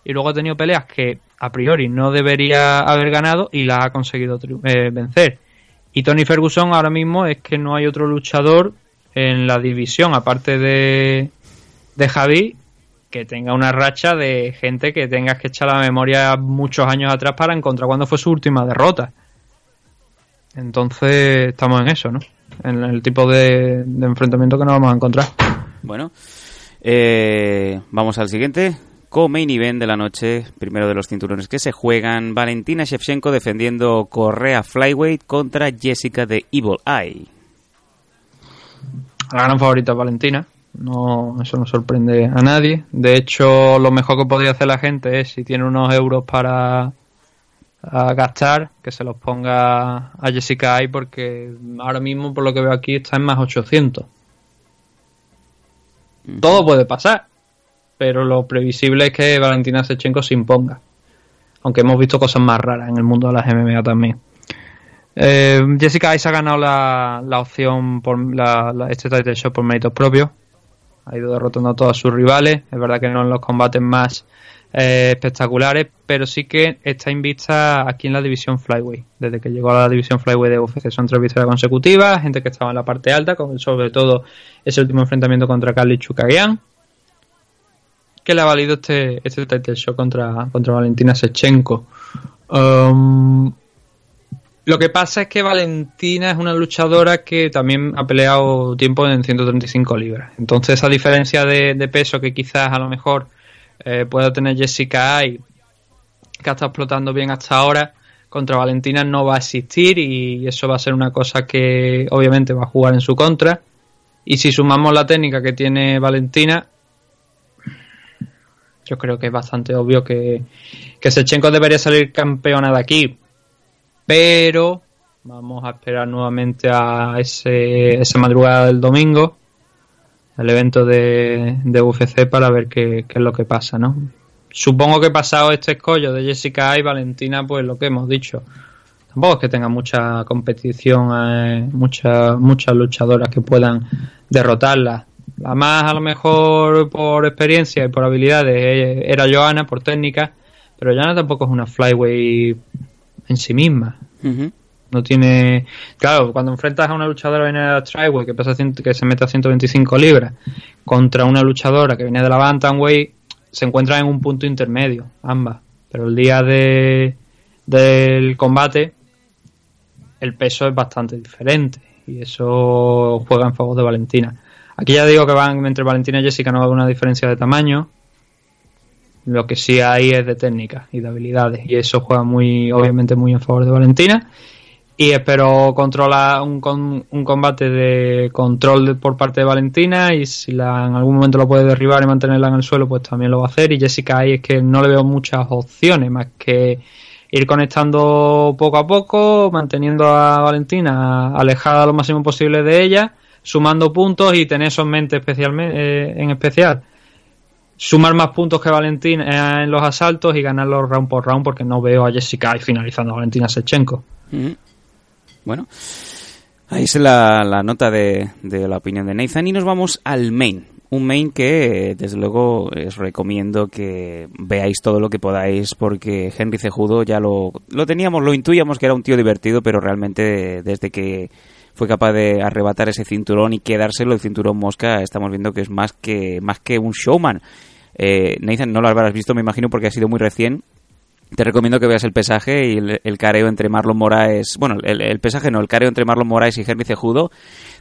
y luego ha tenido peleas que a priori no debería haber ganado y las ha conseguido eh, vencer. Y Tony Ferguson ahora mismo es que no hay otro luchador en la división, aparte de, de Javi que tenga una racha de gente que tengas que echar la memoria muchos años atrás para encontrar cuándo fue su última derrota. Entonces estamos en eso, ¿no? En el tipo de, enfrentamiento que nos vamos a encontrar. Bueno, eh, vamos al siguiente. Co-main event de la noche, primero de los cinturones que se juegan, Valentina Shevchenko defendiendo Correa Flyweight contra Jessica de Evil Eye. La gran favorita Valentina, no, eso no sorprende a nadie. De hecho, lo mejor que podría hacer la gente es, si tiene unos euros para gastar, que se los ponga a Jessica Eye, porque ahora mismo, por lo que veo aquí, está en más 800. Todo puede pasar, pero lo previsible es que Valentina Sechenko se imponga. Aunque hemos visto cosas más raras en el mundo de las MMA también. Eh, Jessica Ice ha ganado la, la opción por la, este title shot por méritos propios ha ido derrotando a todos sus rivales. Es verdad que no en los combates más eh, espectaculares, pero sí que está invista aquí en la división Flyway. Desde que llegó a la división Flyway de UFC son tres victorias consecutivas, gente que estaba en la parte alta, con, sobre todo ese último enfrentamiento contra Carly Chukagian, que le ha valido este, este title show contra, contra Valentina Sechenko. Um, lo que pasa es que Valentina es una luchadora que también ha peleado tiempo en 135 libras. Entonces, esa diferencia de, peso que quizás a lo mejor eh, pueda tener Jessica Ay, que ha estado explotando bien hasta ahora, contra Valentina no va a existir y eso va a ser una cosa que obviamente va a jugar en su contra. Y si sumamos la técnica que tiene Valentina, yo creo que es bastante obvio que, que Sechenko debería salir campeona de aquí pero vamos a esperar nuevamente a ese, esa madrugada del domingo, el evento de, de UFC para ver qué, es lo que pasa, ¿no? Supongo que pasado este escollo de Jessica y Valentina, pues lo que hemos dicho. Tampoco es que tenga mucha competición, eh, muchas, muchas luchadoras que puedan derrotarla. La más, a lo mejor, por experiencia y por habilidades, eh, era Joana, por técnica, pero Joana tampoco es una flyweight en sí misma. No tiene. Claro, cuando enfrentas a una luchadora que viene de la Tryway que, pesa que se mete a 125 libras contra una luchadora que viene de la Bantamweight, se encuentran en un punto intermedio, ambas. Pero el día de, del combate, el peso es bastante diferente y eso juega en favor de Valentina. Aquí ya digo que van entre Valentina y Jessica no va a haber una diferencia de tamaño, lo que sí hay es de técnica y de habilidades. Y eso juega muy, obviamente, muy en favor de Valentina. Y espero controlar un, un combate de control por parte de Valentina. Y si la, en algún momento lo puede derribar y mantenerla en el suelo, pues también lo va a hacer. Y Jessica ahí es que no le veo muchas opciones más que ir conectando poco a poco, manteniendo a Valentina alejada lo máximo posible de ella, sumando puntos y tener eso en mente especialmente, eh, en especial sumar más puntos que Valentina eh, en los asaltos y ganarlos round por round porque no veo a Jessica y finalizando a Valentina Sechenko. Bueno, ahí es la, la nota de, de, la opinión de Nathan y nos vamos al main. Un main que desde luego os recomiendo que veáis todo lo que podáis porque Henry Cejudo ya lo, lo teníamos, lo intuíamos que era un tío divertido, pero realmente desde que fue capaz de arrebatar ese cinturón y quedárselo el cinturón mosca, estamos viendo que es más que, más que un showman. Eh, Nathan, no lo habrás visto, me imagino, porque ha sido muy recién. Te recomiendo que veas el pesaje y el, careo entre Marlon Moraes. Bueno, el, pesaje no, el careo entre Marlon Moraes y Henry Cejudo.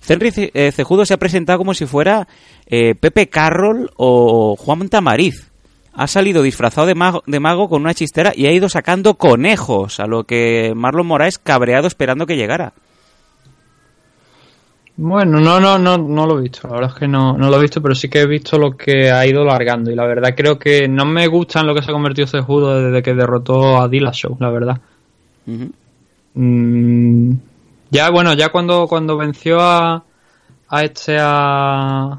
Henry eh, Cejudo se ha presentado como si fuera eh, Pepe Carroll o Juan Tamariz. Ha salido disfrazado de mago, de mago con una chistera y ha ido sacando conejos, a lo que Marlon Moraes cabreado esperando que llegara. Bueno, no, no, no, no lo he visto. La verdad es que no, no lo he visto, pero sí que he visto lo que ha ido largando. Y la verdad creo que no me gusta en lo que se ha convertido Cejudo desde que derrotó a Dillashaw, la verdad. Mm, ya, bueno, ya cuando, cuando venció a, a este a,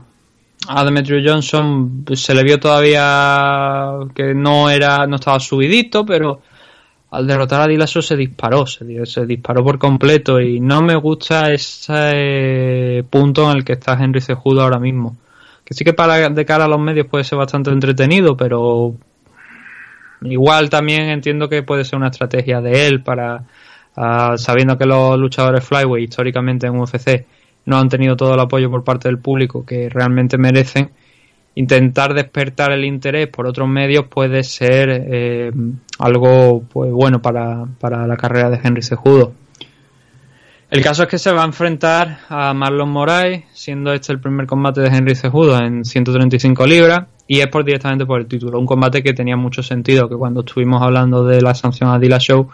a Demetrio Johnson se le vio todavía que no era, no estaba subidito, pero al derrotar a Dilaso se disparó, se, disparó por completo y no me gusta ese punto en el que está Henry Cejudo ahora mismo. Que sí que para de cara a los medios puede ser bastante entretenido, pero igual también entiendo que puede ser una estrategia de él para ah, sabiendo que los luchadores flyweight históricamente en UFC no han tenido todo el apoyo por parte del público que realmente merecen intentar despertar el interés por otros medios puede ser eh, algo pues bueno para, la carrera de Henry Sejudo. El caso es que se va a enfrentar a Marlon Moraes, siendo este el primer combate de Henry Sejudo en 135 libras, y es por directamente por el título. Un combate que tenía mucho sentido, que cuando estuvimos hablando de la sanción a Dila Show,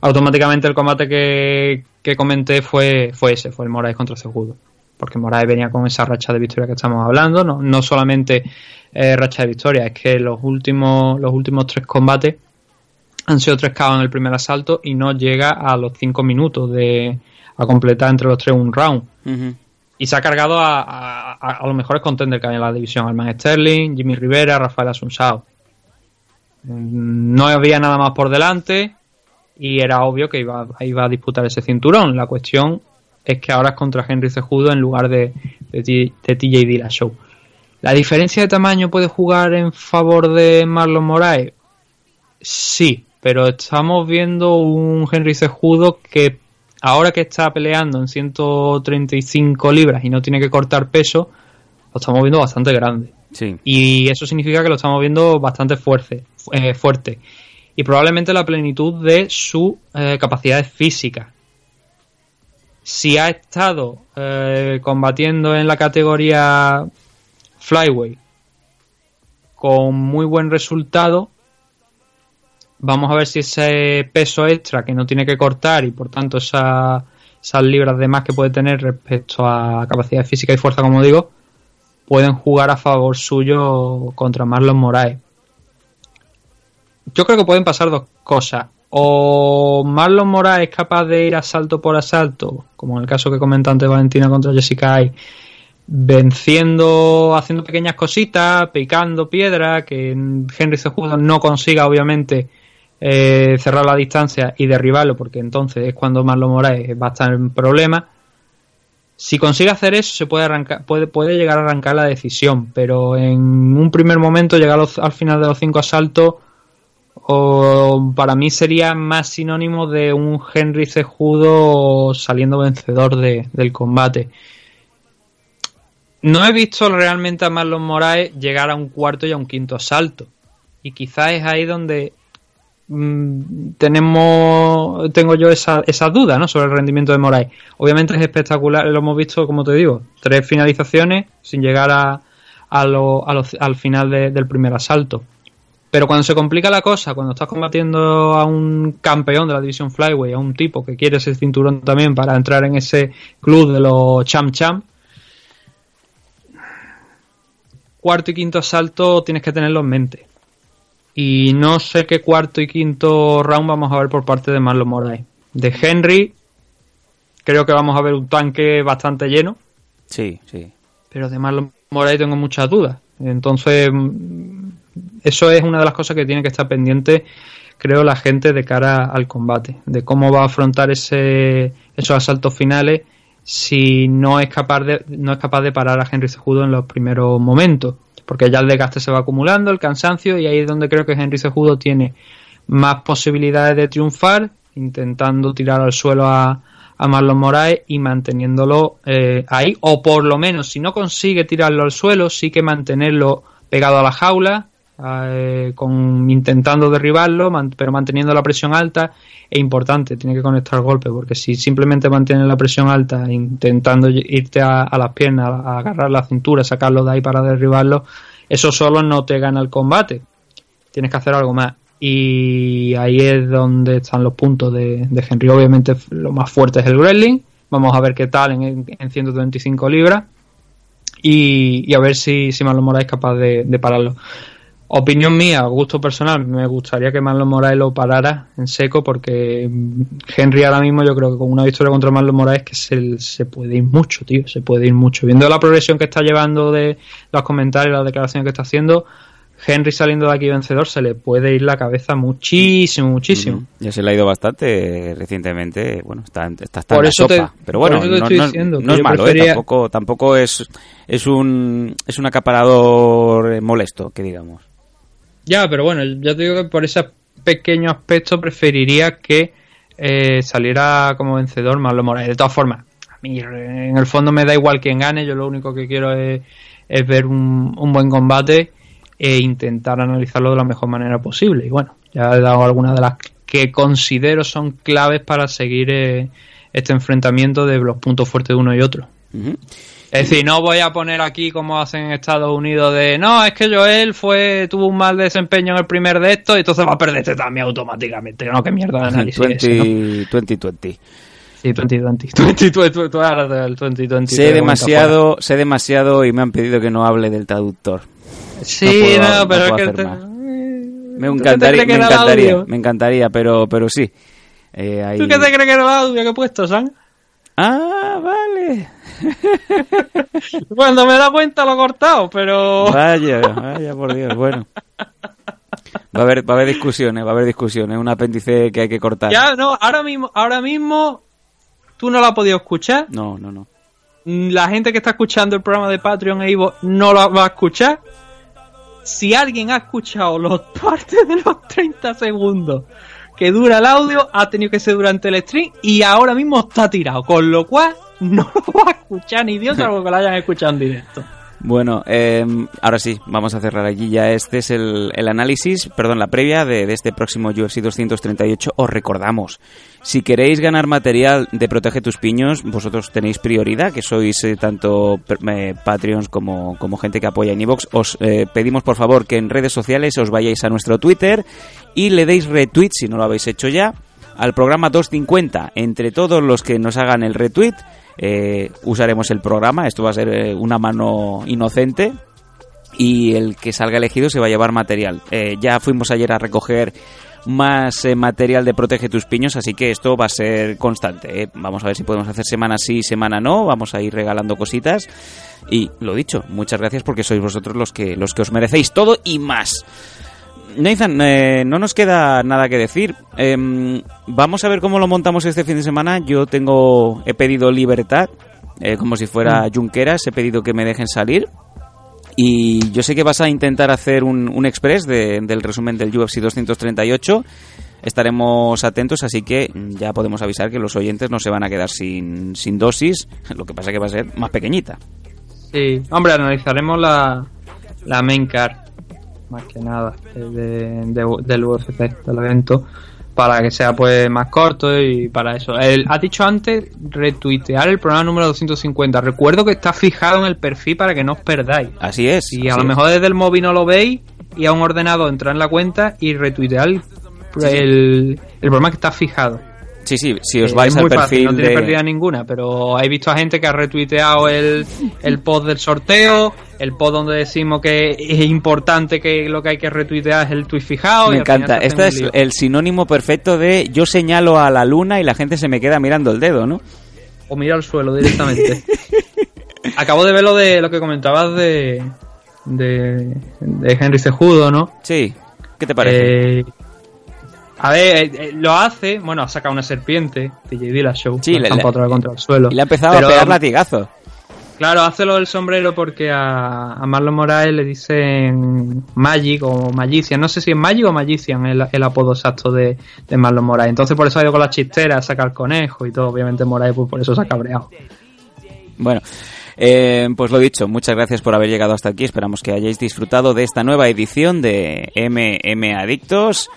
automáticamente el combate que, que comenté fue, fue ese, fue el Moraes contra Sejudo porque Moraes venía con esa racha de victoria que estamos hablando, no, no solamente eh, racha de victoria, es que los últimos, los últimos tres combates han sido tres KO en el primer asalto y no llega a los cinco minutos de a completar entre los tres un round. Y se ha cargado a, a, a, los mejores contenders que hay en la división, Alman Sterling, Jimmy Rivera, Rafael Asunsao. No había nada más por delante y era obvio que iba, iba a disputar ese cinturón. La cuestión es que ahora es contra Henry Cejudo en lugar de, de, de TJ Dillashaw. ¿La diferencia de tamaño puede jugar en favor de Marlon Moraes? Sí, pero estamos viendo un Henry Cejudo que ahora que está peleando en 135 libras y no tiene que cortar peso, lo estamos viendo bastante grande. Sí. Y eso significa que lo estamos viendo bastante fuerte. Eh, fuerte. Y probablemente la plenitud de su eh, capacidades físicas si ha estado eh, combatiendo en la categoría Flyway con muy buen resultado, vamos a ver si ese peso extra que no tiene que cortar y por tanto esa, esas libras de más que puede tener respecto a capacidad física y fuerza, como digo, pueden jugar a favor suyo contra Marlon Moraes. Yo creo que pueden pasar dos cosas o Marlon Moraes es capaz de ir asalto por asalto, como en el caso que comenta antes Valentina contra Jessica Ay, venciendo, haciendo pequeñas cositas, picando piedra, que Henry Cejudo no consiga obviamente eh, cerrar la distancia y derribarlo, porque entonces es cuando Marlon Moraes va a estar en problemas. Si consigue hacer eso, se puede arrancar, puede, puede llegar a arrancar la decisión, pero en un primer momento, llegar al final de los cinco asaltos, o para mí sería más sinónimo de un Henry Cejudo saliendo vencedor de, del combate. No he visto realmente a Marlon Moraes llegar a un cuarto y a un quinto asalto. Y quizás es ahí donde mmm, tenemos tengo yo esa, esa duda ¿no? sobre el rendimiento de Moraes. Obviamente es espectacular, lo hemos visto, como te digo, tres finalizaciones sin llegar a, a al final de, del primer asalto. Pero cuando se complica la cosa, cuando estás combatiendo a un campeón de la división Flyway, a un tipo que quiere ese cinturón también para entrar en ese club de los Cham Cham, cuarto y quinto asalto tienes que tenerlo en mente. Y no sé qué cuarto y quinto round vamos a ver por parte de Marlon Moraes. De Henry, creo que vamos a ver un tanque bastante lleno. Sí, sí. Pero de Marlon Moraes tengo muchas dudas. Entonces, eso es una de las cosas que tiene que estar pendiente, creo, la gente de cara al combate, de cómo va a afrontar ese, esos asaltos finales si no es capaz de no es capaz de parar a Henry Cejudo en los primeros momentos, porque ya el desgaste se va acumulando, el cansancio y ahí es donde creo que Henry Cejudo tiene más posibilidades de triunfar, intentando tirar al suelo a, a Marlon Moraes y manteniéndolo eh, ahí, o por lo menos si no consigue tirarlo al suelo, sí que mantenerlo pegado a la jaula, eh, con intentando derribarlo, pero manteniendo la presión alta, es importante, tiene que conectar golpes, porque si simplemente mantiene la presión alta, intentando irte a, las piernas, a, agarrar la cintura, sacarlo de ahí para derribarlo, eso solo no te gana el combate. Tienes que hacer algo más. Y ahí es donde están los puntos de, Henry. Obviamente lo más fuerte es el wrestling. Vamos a ver qué tal en, en 125 libras. Y, a ver si, si Marlon Moraes es capaz de pararlo. Opinión mía, gusto personal, me gustaría que Marlon Moraes lo parara en seco porque Henry ahora mismo yo creo que con una victoria contra Marlon Moraes que se, se puede ir mucho, tío, se puede ir mucho. Viendo la progresión que está llevando de los comentarios, las declaraciones que está haciendo, Henry saliendo de aquí vencedor se le puede ir la cabeza muchísimo, muchísimo. Ya se le ha ido bastante recientemente, bueno, está, está, está por en la sopa. Te, pero bueno, no, no, diciendo, no es malo, prefería... ¿eh? tampoco, tampoco es, es, un, es un acaparador molesto, que digamos. Ya, pero bueno, ya te digo que por ese pequeño aspecto preferiría que eh, saliera como vencedor Marlon Moraes. De todas formas, a mí en el fondo me da igual quién gane, yo lo único que quiero es, es ver un, un buen combate e intentar analizarlo de la mejor manera posible. Y bueno, ya he dado algunas de las que considero son claves para seguir eh, este enfrentamiento de los puntos fuertes de uno y otro. Es decir, no voy a poner aquí como hacen en Estados Unidos de no, es que Joel fue tuvo un mal desempeño en el primer de esto y entonces va a perder este también automáticamente. No, qué mierda de análisis. 20, ese, 2020. Sí, 2020. 2020, [laughs] el 2020 sé demasiado, sé demasiado y me han pedido que no hable del traductor. Sí, no, pero es que... Te... Me encantaría, me encantaría, me encantaría, pero, pero sí. Eh, ahí... ¿Tú qué te crees que era el audio que he puesto, San? Ah, vale. [laughs] Cuando me da cuenta lo he cortado, pero... Vaya, vaya, por Dios, bueno. Va a haber, va a haber discusiones, va a haber discusiones, un apéndice que hay que cortar. Ya, no, ahora mismo, ahora mismo, tú no lo has podido escuchar. No, no, no. La gente que está escuchando el programa de Patreon e Ivo no lo va a escuchar. Si alguien ha escuchado los [laughs] partes de los 30 segundos que dura el audio, ha tenido que ser durante el stream y ahora mismo está tirado, con lo cual [laughs] no lo va a escuchar ni Dios, salvo que lo hayan escuchado en directo. Bueno, eh, ahora sí, vamos a cerrar aquí ya. Este es el, el análisis, perdón, la previa de, este próximo UFC 238. Os recordamos, si queréis ganar material de Protege tus Piños, vosotros tenéis prioridad, que sois eh, tanto eh, Patreons como, como gente que apoya en Evox. Os eh, pedimos por favor que en redes sociales os vayáis a nuestro Twitter y le deis retweet, si no lo habéis hecho ya, al programa 250. Entre todos los que nos hagan el retweet, eh, usaremos el programa. Esto va a ser eh, una mano inocente. Y el que salga elegido se va a llevar material. Eh, ya fuimos ayer a recoger más eh, material de Protege tus Piños, así que esto va a ser constante. Vamos a ver si podemos hacer semana sí, semana no. Vamos a ir regalando cositas. Y lo dicho, muchas gracias porque sois vosotros los que, los que os merecéis todo y más. Nathan, eh, no nos queda nada que decir. Eh, vamos a ver cómo lo montamos este fin de semana. Yo tengo, he pedido libertad, eh, como si fuera mm. Junqueras. He pedido que me dejen salir. Y yo sé que vas a intentar hacer un, un express de, del resumen del UFC 238. Estaremos atentos, así que ya podemos avisar que los oyentes no se van a quedar sin, sin dosis. [laughs] Lo que pasa que va a ser más pequeñita. Sí, hombre, analizaremos la, la main card más que nada de, de, del UFC, del evento, para que sea pues más corto y para eso. El, ha dicho antes retuitear el programa número 250. Recuerdo que está fijado en el perfil para que no os perdáis. Así es. Y a lo mejor desde el móvil no lo veis y a un ordenador entrar en la cuenta y retuitear el, el, el programa que está fijado. Sí, sí, si os vais es al muy perfil fácil, no tiene de... pérdida ninguna, pero he visto a gente que ha retuiteado el, el post del sorteo, el post donde decimos que es importante que lo que hay que retuitear es el tweet fijado. Me y encanta. te Este es el sinónimo perfecto de yo señalo a la luna y la gente se me queda mirando el dedo, ¿no? O mira al suelo directamente. [laughs] Acabo de ver lo de lo que comentabas de, de, de Henry Cejudo, ¿no? Sí. ¿Qué te parece? Eh, a ver, eh, eh, lo hace, bueno, ha sacado una serpiente, TJ Dillashaw, Sí, la le- otra vez contra el suelo. y le ha empezado Pero- a pegar latigazos. Claro, hace lo del sombrero porque a, a Marlon Moraes le dicen Magic o Magician. No sé si es Magic o Magician el, el apodo exacto de, de Marlon Moraes. Entonces por eso ha ido con la chistera a sacar conejo y todo. Obviamente Moraes pues por eso se ha cabreado. Bueno, eh, pues lo dicho, muchas gracias por haber llegado hasta aquí. Esperamos que hayáis disfrutado de esta nueva edición de MM Adictos.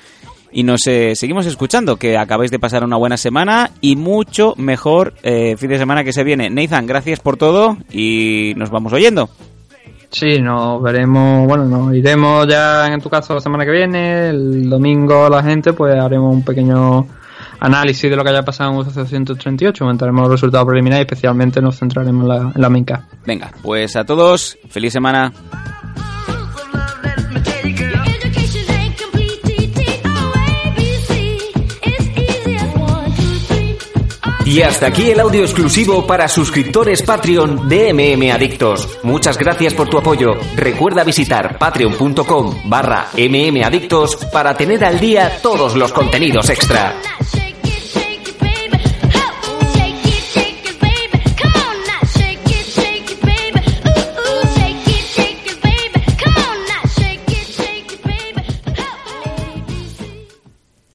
Y nos eh, seguimos escuchando, que acabáis de pasar una buena semana y mucho mejor eh, fin de semana que se viene. Nathan, gracias por todo y nos vamos oyendo. Sí, nos veremos, bueno, nos iremos ya en tu caso la semana que viene. El domingo la gente pues haremos un pequeño análisis de lo que haya pasado en UFC 138. Comentaremos los resultados preliminares y especialmente nos centraremos en la, en la. Venga, pues a todos, feliz semana. Y hasta aquí el audio exclusivo para suscriptores Patreon de MM Adictos. Muchas gracias por tu apoyo. Recuerda visitar patreon.com barra mmadictos para tener al día todos los contenidos extra.